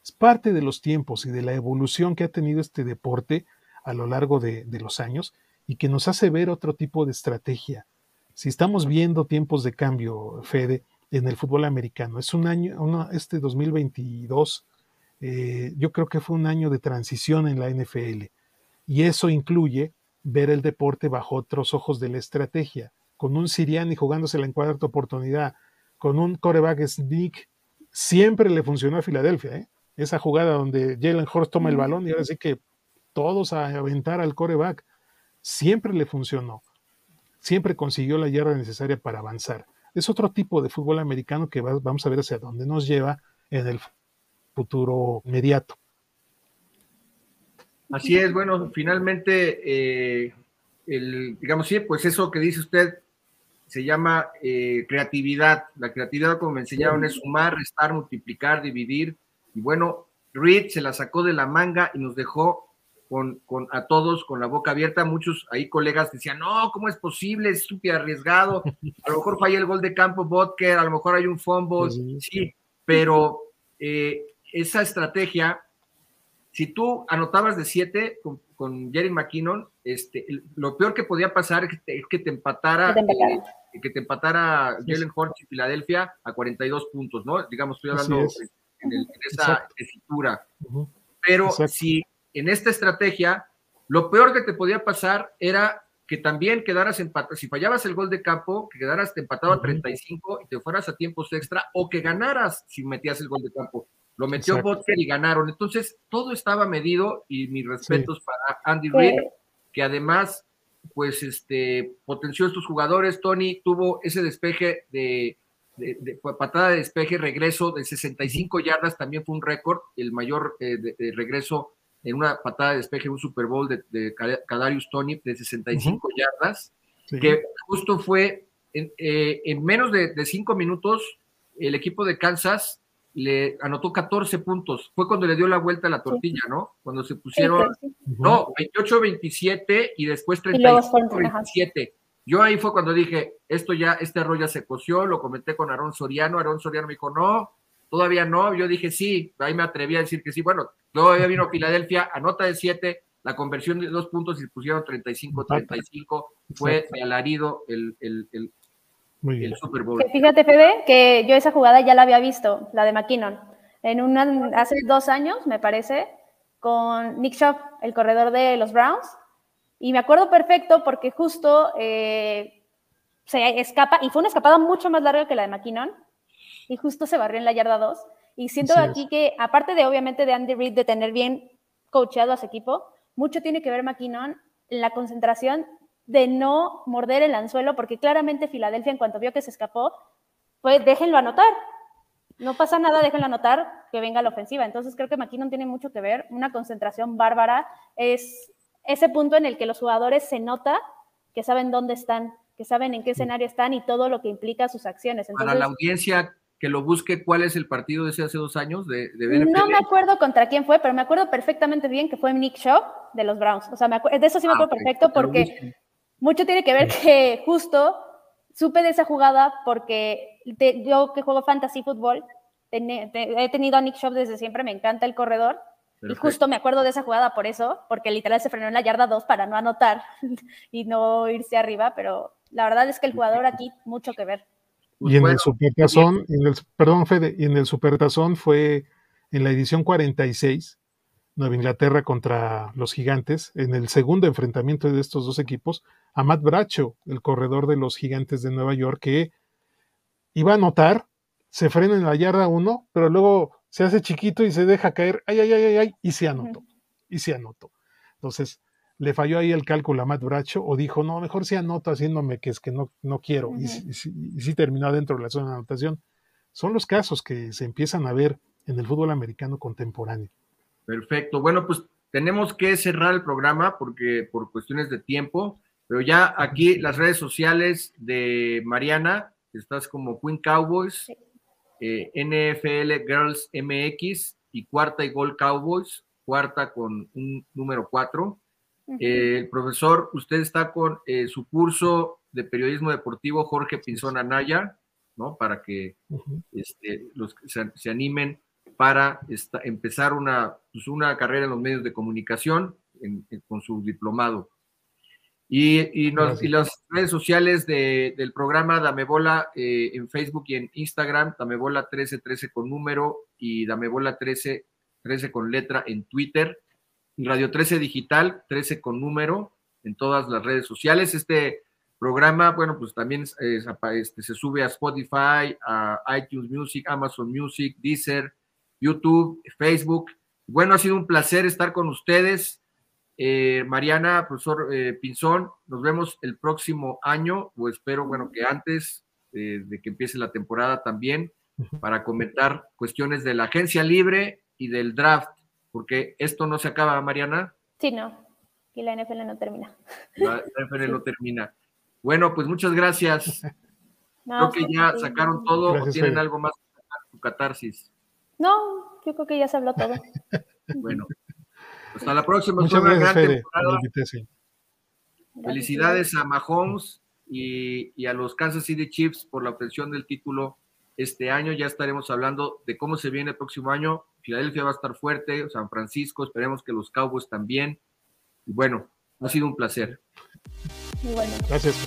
Es parte de los tiempos y de la evolución que ha tenido este deporte a lo largo de los años y que nos hace ver otro tipo de estrategia si estamos viendo tiempos de cambio, Fede, en el fútbol americano, es un año, este 2022, eh, yo creo que fue un año de transición en la NFL. Y eso incluye ver el deporte bajo otros ojos de la estrategia, con un Siriani jugándose en cuarta oportunidad, con un coreback sneak, siempre le funcionó a Filadelfia, ¿eh? esa jugada donde Jalen Horst toma el balón y ahora sí que todos a aventar al coreback, siempre le funcionó, siempre consiguió la yarda necesaria para avanzar. Es otro tipo de fútbol americano que vamos a ver hacia dónde nos lleva en el futuro inmediato. Así es, bueno, finalmente, eh, digamos, sí, pues eso que dice usted se llama eh, creatividad. La creatividad, como me enseñaron, es sumar, restar, multiplicar, dividir. Y bueno, Reed se la sacó de la manga y nos dejó con, con, a todos con la boca abierta. Muchos ahí colegas decían, no, ¿cómo es posible? Es súper arriesgado. A lo mejor falla el gol de campo Vodker, a lo mejor hay un fumble. Sí, pero eh, esa estrategia si tú anotabas de siete con, con Jerry McKinnon, este, lo peor que podía pasar es que te, empatara, que te empatara, eh, Jalen Hurts y Filadelfia a 42 puntos, ¿no? Digamos, estoy hablando en, esa tesitura. Pero si en esta estrategia, lo peor que te podía pasar era que también quedaras empatado, si fallabas el gol de campo, que quedaras empatado a 35 y te fueras a tiempos extra, o que ganaras si metías el gol de campo. Lo metió Butker y ganaron. Entonces, todo estaba medido y mis respetos para Andy Reid, que además, pues, este, potenció a estos jugadores. Tony tuvo ese despeje de, patada de despeje, regreso de 65 yardas, también fue un récord, el mayor eh, de, regreso en una patada de despeje en un Super Bowl de, Kadarius Tony de 65 yardas, que justo fue en, eh, en menos de, cinco minutos, el equipo de Kansas le anotó 14 puntos. Fue cuando le dio la vuelta a la tortilla, ¿no? Cuando se pusieron, no, 28-27 y después 35-27. Yo ahí fue cuando dije, esto ya, este arroz ya se coció, lo comenté con Aarón Soriano, Aarón Soriano me dijo, no, todavía no, yo dije sí, ahí me atreví a decir que sí, bueno, luego ya vino Filadelfia, anota de 7, la conversión de dos puntos y pusieron 35-35, fue de alarido el, el, el, muy bien. fíjate, Fede, que yo esa jugada ya la había visto, la de McKinnon, en una, hace dos años, me parece, con Nick Chubb, el corredor de los Browns. Y me acuerdo perfecto porque justo eh, se escapa, y fue una escapada mucho más larga que la de McKinnon, y justo se barrió en la yarda 2. Y siento aquí que, aparte de obviamente de Andy Reid de tener bien coacheado a su equipo, mucho tiene que ver McKinnon en la concentración de no morder el anzuelo, porque claramente Filadelfia, en cuanto vio que se escapó, pues déjenlo anotar. No pasa nada, déjenlo anotar, que venga la ofensiva. Entonces creo que McKinnon tiene mucho que ver. Una concentración bárbara es ese punto en el que los jugadores se nota que saben dónde están, que saben en qué escenario están y todo lo que implica sus acciones. Para la audiencia que lo busque, ¿cuál es el partido de ese hace dos años de, No me acuerdo contra quién fue, pero me acuerdo perfectamente bien que fue Nick Shaw de los Browns. O sea, de eso sí me ah, acuerdo perfecto porque mucho tiene que ver que justo supe de esa jugada porque yo que juego fantasy fútbol, he tenido a Nick Shop desde siempre, me encanta el corredor. Y justo me acuerdo de esa jugada por eso, porque literal se frenó en la yarda 2 para no anotar y no irse arriba, pero la verdad es que el jugador aquí mucho que ver. Y en el Supertazón, en el, perdón Fede, y en el Supertazón fue en la edición 46, Nueva Inglaterra contra los Gigantes, en el segundo enfrentamiento de estos dos equipos, a Matt Bracho, el corredor de los Gigantes de Nueva York, que iba a anotar, se frena en la yarda uno, pero luego se hace chiquito y se deja caer, ay, ay, ay, ay, y se anotó, y se anotó. Entonces, le falló ahí el cálculo a Matt Bracho o dijo, no, mejor se anoto haciéndome que es que no, no quiero, y, sí terminó dentro de la zona de anotación. Son los casos que se empiezan a ver en el fútbol americano contemporáneo. Perfecto. Bueno, pues tenemos que cerrar el programa porque por cuestiones de tiempo, pero ya aquí las redes sociales de Mariana, estás como Queen Cowboys, eh, NFL Girls MX y cuarta y Gol Cowboys, cuarta con un número cuatro. Eh, el profesor, usted está con eh, su curso de periodismo deportivo Jorge Pinzón Anaya, ¿no? Para que este, los se, se animen para empezar una, pues, una carrera en los medios de comunicación con su diplomado. Y, y, las redes sociales del programa Dame Bola eh, en Facebook y en Instagram, Dame Bola 1313 con número y Dame Bola 13 13 con letra en Twitter, Radio 13 Digital, 13 con número en todas las redes sociales. Este programa, bueno, pues también este, se sube a Spotify, a iTunes Music, Amazon Music, Deezer, YouTube, Facebook. Bueno, ha sido un placer estar con ustedes. Eh, Mariana, profesor eh, Pinzón, nos vemos el próximo año, o espero, bueno, que antes eh, de que empiece la temporada también, para comentar cuestiones de la agencia libre y del draft, porque esto no se acaba, Mariana. Sí, no, y la NFL no termina. La, NFL no termina. Bueno, pues muchas gracias. creo que ya sacaron todo o tienen algo más su catarsis. No, yo creo que ya se habló todo. bueno, hasta la próxima. Muchas gracias, Felicidades a Mahomes y, y, a los Kansas City Chiefs por la obtención del título este año. Ya estaremos hablando de cómo se viene el próximo año. Filadelfia va a estar fuerte, San Francisco, esperemos que los Cowboys también. Y bueno, ha sido un placer. Bueno. Gracias.